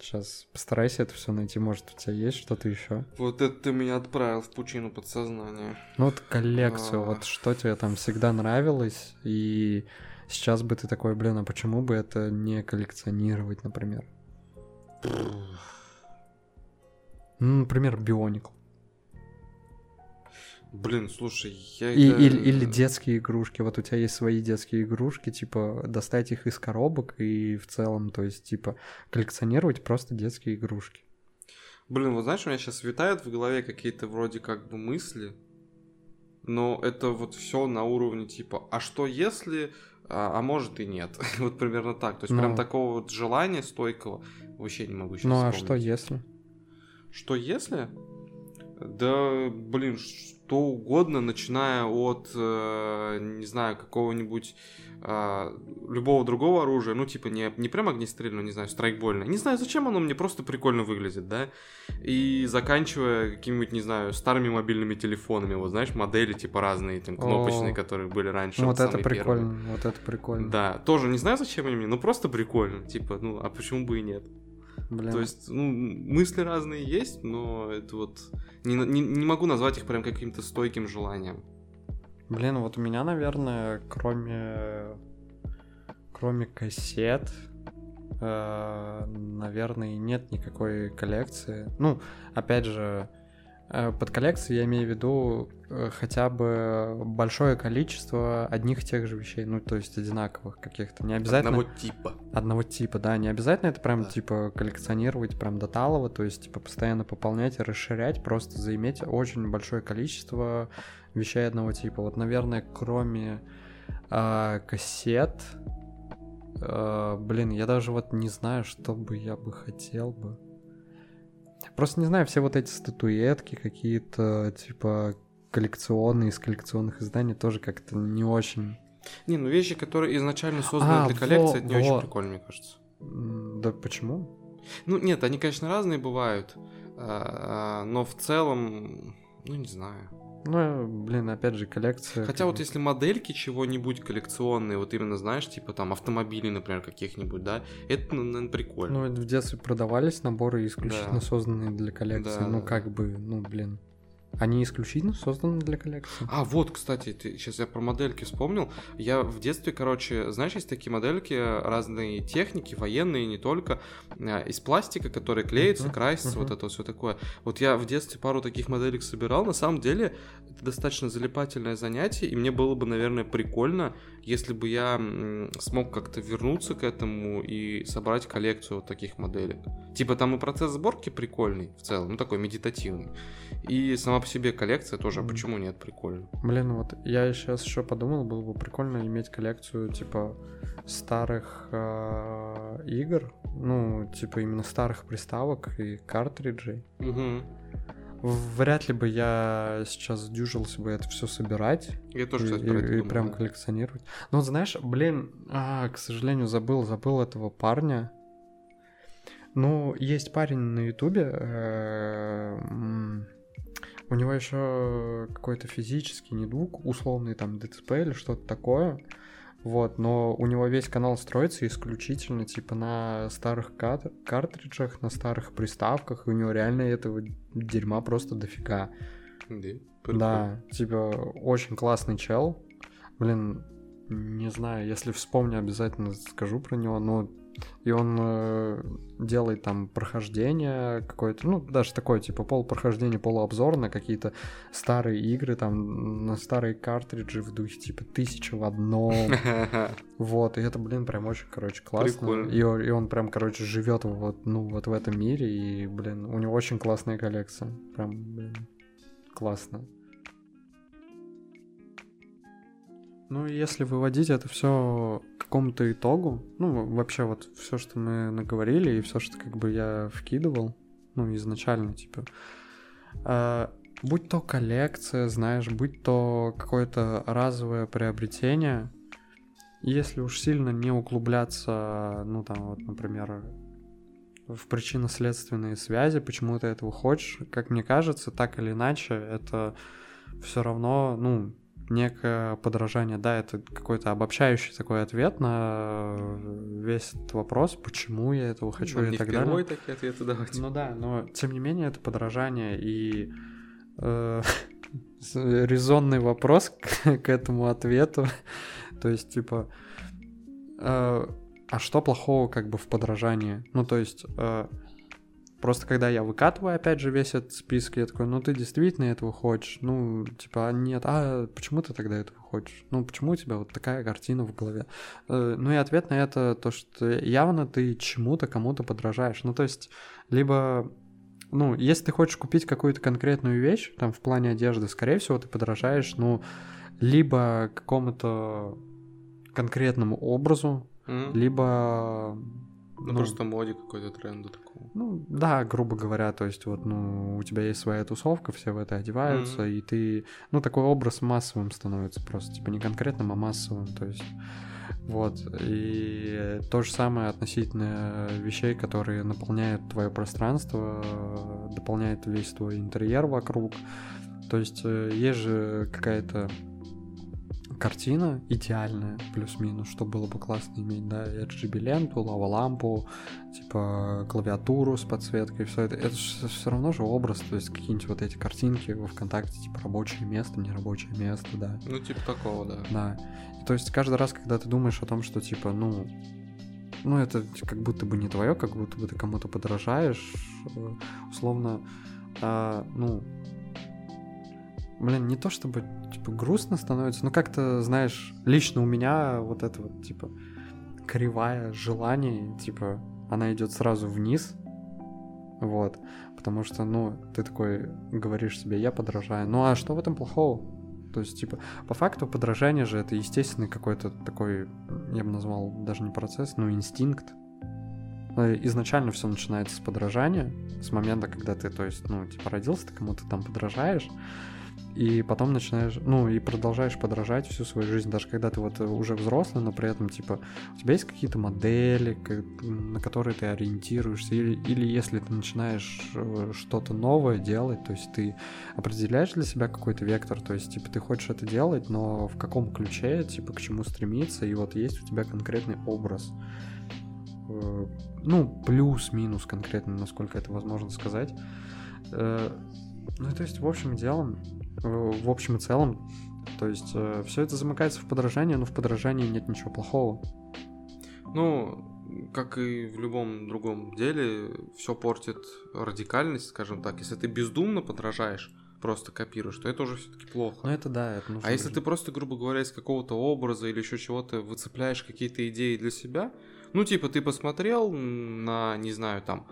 сейчас постарайся это все найти, может, у тебя есть что-то еще. Вот это ты меня отправил в пучину подсознания. Ну вот коллекцию, А. вот что тебе там всегда нравилось, и сейчас бы ты такой, блин, а почему бы это не коллекционировать, например? Ну, например, Бионикл. Блин, слушай, я И, это- или, или детские игрушки. Вот у тебя есть свои детские игрушки, типа, достать их из коробок и в целом, то есть, типа, коллекционировать просто детские игрушки. Блин, вот знаешь, у меня сейчас витают в голове какие-то вроде как бы мысли, но это вот все на уровне типа, а что если, а, а может и нет. *laughs* вот примерно так. То есть прям Ну. такого вот желания стойкого вообще не могу сейчас ну а что если? Что если? Да, блин, что угодно, начиная от, э, не знаю, какого-нибудь э, любого другого оружия, ну, типа, не, не прям огнестрельного, не знаю, страйкбольное. Не знаю, зачем оно мне просто прикольно выглядит, да? И заканчивая какими-нибудь, не знаю, старыми мобильными телефонами, вот, знаешь, модели, типа, разные, там, кнопочные, О. которые были раньше. Ну, вот это первые. прикольно, вот это прикольно. Да, тоже не знаю, зачем они мне, но просто прикольно. Типа, ну, а почему бы и нет? Блин. То есть, ну, мысли разные есть, но это вот... Не, не, не могу назвать их прям каким-то стойким желанием. Блин, вот у меня, наверное, кроме кроме кассет, э, наверное, нет никакой коллекции. Ну, опять же, под коллекцией я имею в виду э, хотя бы большое количество одних и тех же вещей, ну, то есть одинаковых каких-то. Не обязательно Одного типа. одного типа, да, не обязательно это прям Да. типа коллекционировать прям до талого, то есть типа постоянно пополнять и расширять, просто заиметь очень большое количество вещей одного типа. Вот, наверное, кроме а, кассет, а, блин, я даже вот не знаю, что бы я бы хотел бы. Просто не знаю, все вот эти статуэтки какие-то, типа, коллекционные, из коллекционных изданий тоже как-то не очень Не, ну вещи, которые изначально созданы А, для коллекции, во- это не очень во. прикольно, мне кажется. Да почему? Ну, нет, они, конечно, разные бывают, а, но в целом, ну, не знаю. Ну, блин, опять же, коллекция. Хотя вот если модельки чего-нибудь коллекционные, вот именно, знаешь, типа там автомобилей, например, каких-нибудь, да, это, ну, наверное, прикольно. Ну, в детстве продавались наборы исключительно Да. созданные для коллекции. Да, ну, да, как бы, ну, блин. Они исключительно созданы для коллекции. А, вот, кстати, ты, сейчас я про модельки вспомнил. Я в детстве, короче, знаешь, есть такие модельки, разные техники, военные, не только, а, из пластика, которые клеятся, Мгм, красятся, вот мгм. это все такое. Вот я в детстве пару таких моделек собирал. На самом деле, это достаточно залипательное занятие, и мне было бы, наверное, прикольно, если бы я смог как-то вернуться к этому и собрать коллекцию вот таких моделек. Типа там и процесс сборки прикольный в целом, ну такой медитативный. И сама по себе коллекция тоже, Мгм. почему нет, прикольно. Блин, вот я сейчас еще подумал, было бы прикольно иметь коллекцию типа старых э, игр, ну, типа именно старых приставок и картриджей. Угу. Вряд ли бы я сейчас сдюжился бы это все собирать Я тоже, и, кстати, про это и- и думал, прям да. коллекционировать. Вот знаешь, блин, а, к сожалению, забыл, забыл этого парня. Ну, есть парень на Ютубе. э, У него еще какой-то физический недуг, условный там ДЦП или что-то такое. Вот, но у него весь канал строится исключительно типа на старых кат- картриджах, на старых приставках, и у него реально этого дерьма просто дофига. Да, прикольно. Да, типа, очень классный чел. Блин, не знаю, если вспомню, обязательно скажу про него, но и он э, делает там прохождение какое-то, ну, даже такое, типа, полупрохождение, полуобзор на какие-то старые игры, там, на старые картриджи в духе, типа, тысяча в одном. *laughs* Вот, и это, блин, прям очень, короче, классно. И он, и он прям, короче, живет вот, ну, вот в этом мире, и, блин, у него очень классная коллекция. Прям, блин, классно. Ну, если выводить это все к какому-то итогу, ну, вообще вот все, что мы наговорили, и все, что как бы я вкидывал, ну, изначально, типа, а, будь то коллекция, знаешь, будь то какое-то разовое приобретение, если уж сильно не углубляться, ну, там, вот, например, в причинно-следственные связи, почему ты этого хочешь, как мне кажется, так или иначе, это все равно, ну, некое подражание, да, это какой-то обобщающий такой ответ на весь этот вопрос, почему я этого хочу Нам и не так далее. такие ответы давать. Ну да, но тем не менее это подражание и э, *laughs* с- резонный вопрос к, к этому ответу. *laughs* То есть, типа, э, а что плохого как бы в подражании? Ну, то есть, э, просто когда я выкатываю, опять же, весь этот список, я такой, ну, ты действительно этого хочешь? Ну, типа, нет, а почему ты тогда этого хочешь? Ну, почему у тебя вот такая картина в голове? Э, ну, и ответ на это то, что явно ты чему-то, кому-то подражаешь. Ну, то есть, либо ну, если ты хочешь купить какую-то конкретную вещь, там, в плане одежды, скорее всего, ты подражаешь, ну, либо какому-то конкретному образу, М? либо... Ну, просто моде какой-то тренду такому. Ну, да, грубо говоря, то есть вот, ну, у тебя есть своя тусовка, все в это одеваются, Мгм. и ты, ну, такой образ массовым становится просто, типа не конкретным, а массовым, то есть, вот, и то же самое относительно вещей, которые наполняют твое пространство, дополняют весь твой интерьер вокруг, то есть э, есть же какая-то картина идеальная, плюс-минус, что было бы классно иметь, да, RGB-ленту, лава-лампу, типа клавиатуру с подсветкой, все это, это все равно же образ, то есть какие-нибудь вот эти картинки во ВКонтакте, типа рабочее место, нерабочее место, да, Ну, типа такого, да. да. И то есть каждый раз, когда ты думаешь о том, что типа, ну, ну это как будто бы не твое, как будто бы ты кому-то подражаешь, э, условно, а, ну, блин, не то чтобы типа грустно становится, но как-то, знаешь, лично у меня вот это вот типа кривая желание, типа, она идет сразу вниз, вот, потому что, ну, ты такой говоришь себе, я подражаю, ну а что в этом плохого? То есть, типа, по факту подражание же это естественный какой-то такой, я бы назвал даже не процесс, но инстинкт. Э, Изначально все начинается с подражания, с момента, когда ты, то есть, ну, типа, родился, ты кому-то там подражаешь, и потом начинаешь, ну, и продолжаешь подражать всю свою жизнь, даже когда ты вот э, уже взрослый, но при этом, типа, у тебя есть какие-то модели, ка- на которые ты ориентируешься, или, или если ты начинаешь э, что-то новое делать, то есть ты определяешь для себя какой-то вектор, то есть, типа, ты хочешь это делать, но в каком ключе, типа, к чему стремиться, и вот есть у тебя конкретный образ. Э, Ну, плюс-минус конкретно, насколько это возможно сказать. Ну, то есть, в общем делом, в общем и целом, то есть, все это замыкается в подражании, но в подражании нет ничего плохого. Ну, как и в любом другом деле, все портит радикальность, скажем так. Если ты бездумно подражаешь, просто копируешь, то это уже все-таки плохо. Ну, это да, это нужно... А если ты просто, грубо говоря, из какого-то образа или еще чего-то выцепляешь какие-то идеи для себя, ну, типа, ты посмотрел на, не знаю, там,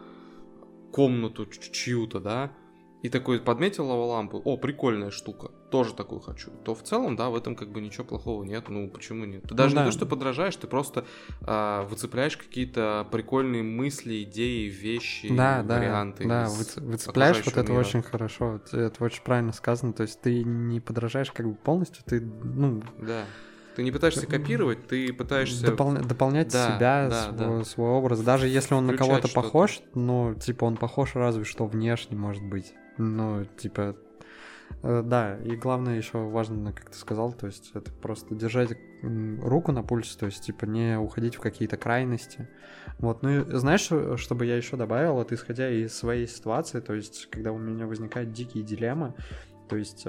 комнату чью-то, да, и такой подметил лавалампу, о, прикольная штука, тоже такую хочу, то в целом, да, в этом как бы ничего плохого нет, ну почему нет? Ты даже Ну не да. то, что подражаешь, ты просто а, выцепляешь какие-то прикольные мысли, идеи, вещи, Да, да, варианты. да, из выц- выцепляешь вот это мира. очень хорошо, это очень правильно сказано, то есть ты не подражаешь как бы полностью, ты, ну, Да. Ты не пытаешься копировать, ты пытаешься... Допол- дополнять Да, себя, да, свой, да. свой образ. Даже если он на Включать кого-то что-то. похож, ну, типа, он похож разве что внешне, может быть. Ну, типа, э, да, и главное еще важно, как ты сказал, то есть это просто держать руку на пульсе, то есть, типа, не уходить в какие-то крайности. Вот, ну, и знаешь, что- чтобы я еще добавил, вот исходя из своей ситуации, то есть, когда у меня возникают дикие дилеммы, то есть,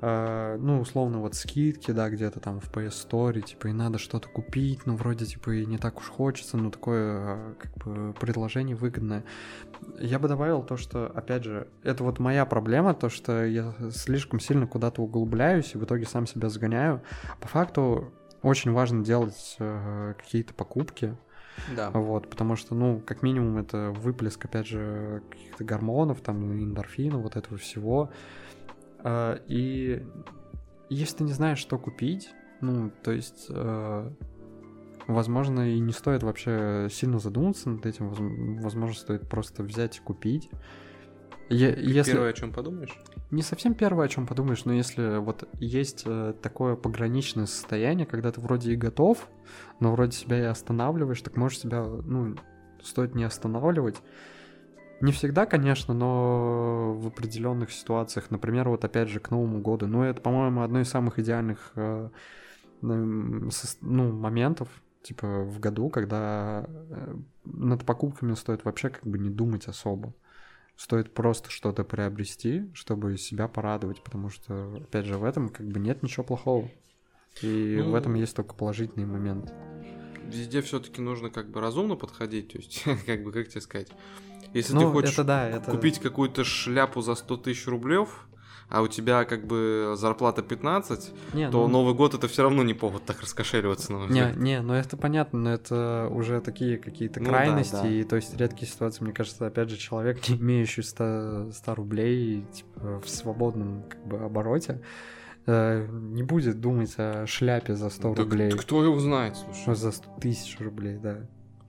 э, ну, условно, вот скидки, да, где-то там в PS Store, типа, и надо что-то купить, ну, вроде, типа, и не так уж хочется, но такое, э, как бы, предложение выгодное. Я бы добавил то, что, опять же, это вот моя проблема, то, что я слишком сильно куда-то углубляюсь и в итоге сам себя загоняю. По факту, очень важно делать э, какие-то покупки, Да. вот, потому что, ну, как минимум, это выплеск, опять же, каких-то гормонов, там, эндорфинов, вот этого всего. А, И если ты не знаешь, что купить, ну, то есть, э, возможно, и не стоит вообще сильно задумываться над этим, воз- возможно, стоит просто взять и купить. Е- Если... Первое, о чем подумаешь? Не совсем первое, о чем подумаешь, но если вот есть э, такое пограничное состояние, когда ты вроде и готов, но вроде себя и останавливаешь, так можешь себя, ну, стоит не останавливать. Не всегда, конечно, но в определенных ситуациях, например, вот опять же к Новому году, ну, это, по-моему, одно из самых идеальных э, ну, моментов, типа, в году, когда э, над покупками стоит вообще как бы не думать особо. Стоит просто что-то приобрести, чтобы себя порадовать, потому что, опять же, в этом как бы нет ничего плохого. И Ну, в этом есть только положительный момент. Везде все-таки нужно как бы разумно подходить, то есть, *laughs* как бы, как тебе сказать, если ну, ты хочешь это да, это... купить какую-то шляпу за 100 тысяч рублев, а у тебя как бы зарплата 15, не, то ну, Новый год это все равно не повод так раскошеливаться, на Не, не, ну это понятно, но это уже такие какие-то Ну да, крайности, да. и то есть редкие ситуации, мне кажется, опять же, человек, *laughs* не имеющий 100, 100 рублей типа, в свободном как бы обороте, э, не будет думать о шляпе за 100 Да рублей, кто его знает, слушай, ну, за 100 тысяч рублей, да.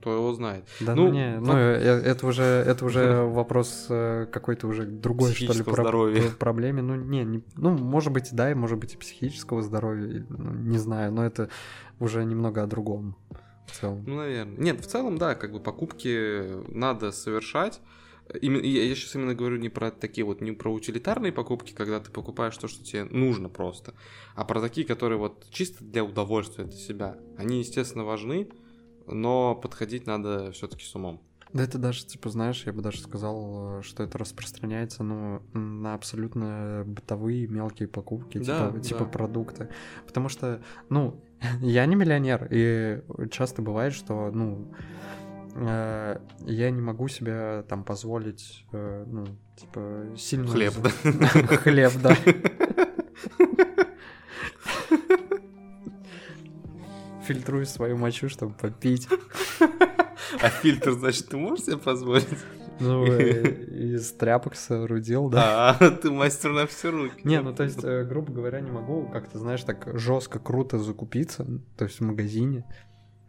кто его знает. Да, Ну, ну, не, вот- ну, э, это уже, это уже *laughs* вопрос э, какой-то уже другой, что ли, про- здоровья. про- проблеме. Ну, не, не- ну, может быть, да, и может быть и психического здоровья, ну, не знаю, но это уже немного о другом в целом. Ну, наверное. Нет, в целом, да, как бы покупки надо совершать. Именно, я сейчас именно говорю не про такие вот, не про утилитарные покупки, когда ты покупаешь то, что тебе нужно просто, а про такие, которые вот чисто для удовольствия, для себя. Они, естественно, важны, но подходить надо все-таки с умом. Да это даже, типа, знаешь, я бы даже сказал, э, что это распространяется, ну, на абсолютно бытовые мелкие покупки, Да, типа, типа да. продукты. Потому что, ну, *laughs* я не миллионер, и часто бывает, что, ну, э, я не могу себе там позволить, э, ну, типа, сильно... Хлеб, да? Хлеб, да. Фильтрую свою мочу, чтобы попить. А фильтр, значит, ты можешь себе позволить? Ну, *laughs* э, из тряпок соорудил, да. А, ты мастер на все руки. Не, ну то есть, э, грубо говоря, не могу как-то, знаешь, так жестко, круто закупиться, то есть в магазине.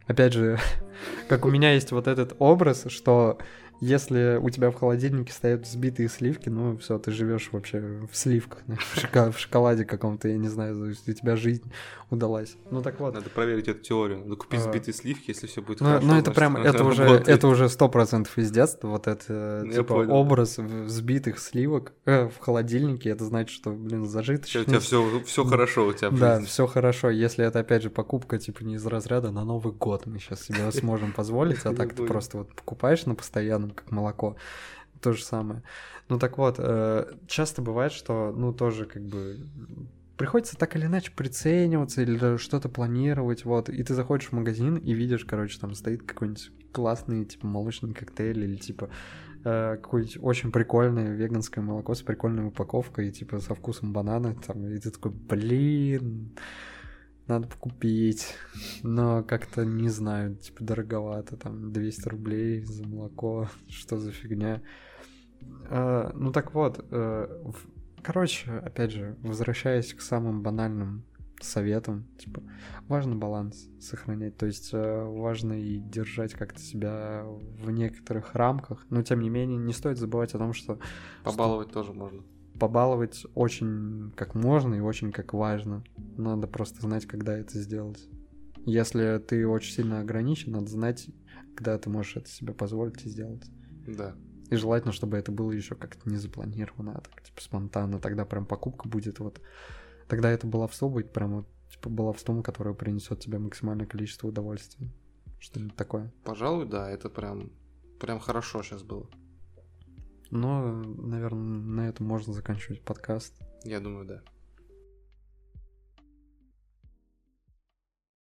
Опять же, *laughs* как у меня есть вот этот образ, что если у тебя в холодильнике стоят взбитые сливки, ну все, ты живешь вообще в сливках, *laughs* в, шока- в шоколаде каком-то, я не знаю, то есть у тебя жизнь удалась. Ну так вот. Надо проверить эту теорию. Надо купить А. сбитые сливки, если все будет Ну, хорошо. ну, это значит, прям, *laughs* это уже, работает. это уже сто процентов из детства, вот это, Ну, я типа, понял. образ взбитых сливок э, в холодильнике, это значит, что, блин, У зажиточный. тебя все, все хорошо у тебя Да, все хорошо, если это, опять же, покупка, типа, не из разряда на Новый год мы сейчас себе сможем позволить, а *laughs* так ты просто вот покупаешь на постоянном, как молоко, то же самое. Ну так вот, э, часто бывает, что, ну, тоже как бы приходится так или иначе прицениваться или что-то планировать, вот, и ты заходишь в магазин и видишь, короче, там стоит какой-нибудь классный, типа, молочный коктейль или, типа, э, какое-нибудь очень прикольное веганское молоко с прикольной упаковкой, типа, со вкусом банана, там, и ты такой, блин, надо купить, но как-то, не знаю, типа, дороговато, там, 200 рублей за молоко, *laughs* что за фигня. Э, ну так вот, э, короче, опять же, возвращаясь к самым банальным советам, типа, важно баланс сохранять, то есть э, важно и держать как-то себя в некоторых рамках, но тем не менее не стоит забывать о том, что... Побаловать что... тоже можно. Побаловать очень как можно и очень как важно. Надо просто знать, когда это сделать. Если ты очень сильно ограничен, надо знать, когда ты можешь это себе позволить и сделать. Да. И желательно, чтобы это было еще как-то не запланировано, а так, типа, спонтанно. Тогда прям покупка будет вот... Тогда это баловство будет прям вот, типа, баловством, которое принесет тебе максимальное количество удовольствия. Что-нибудь такое. Пожалуй, да, это прям, прям хорошо сейчас было. Но, наверное, на этом можно заканчивать подкаст. Я думаю, да.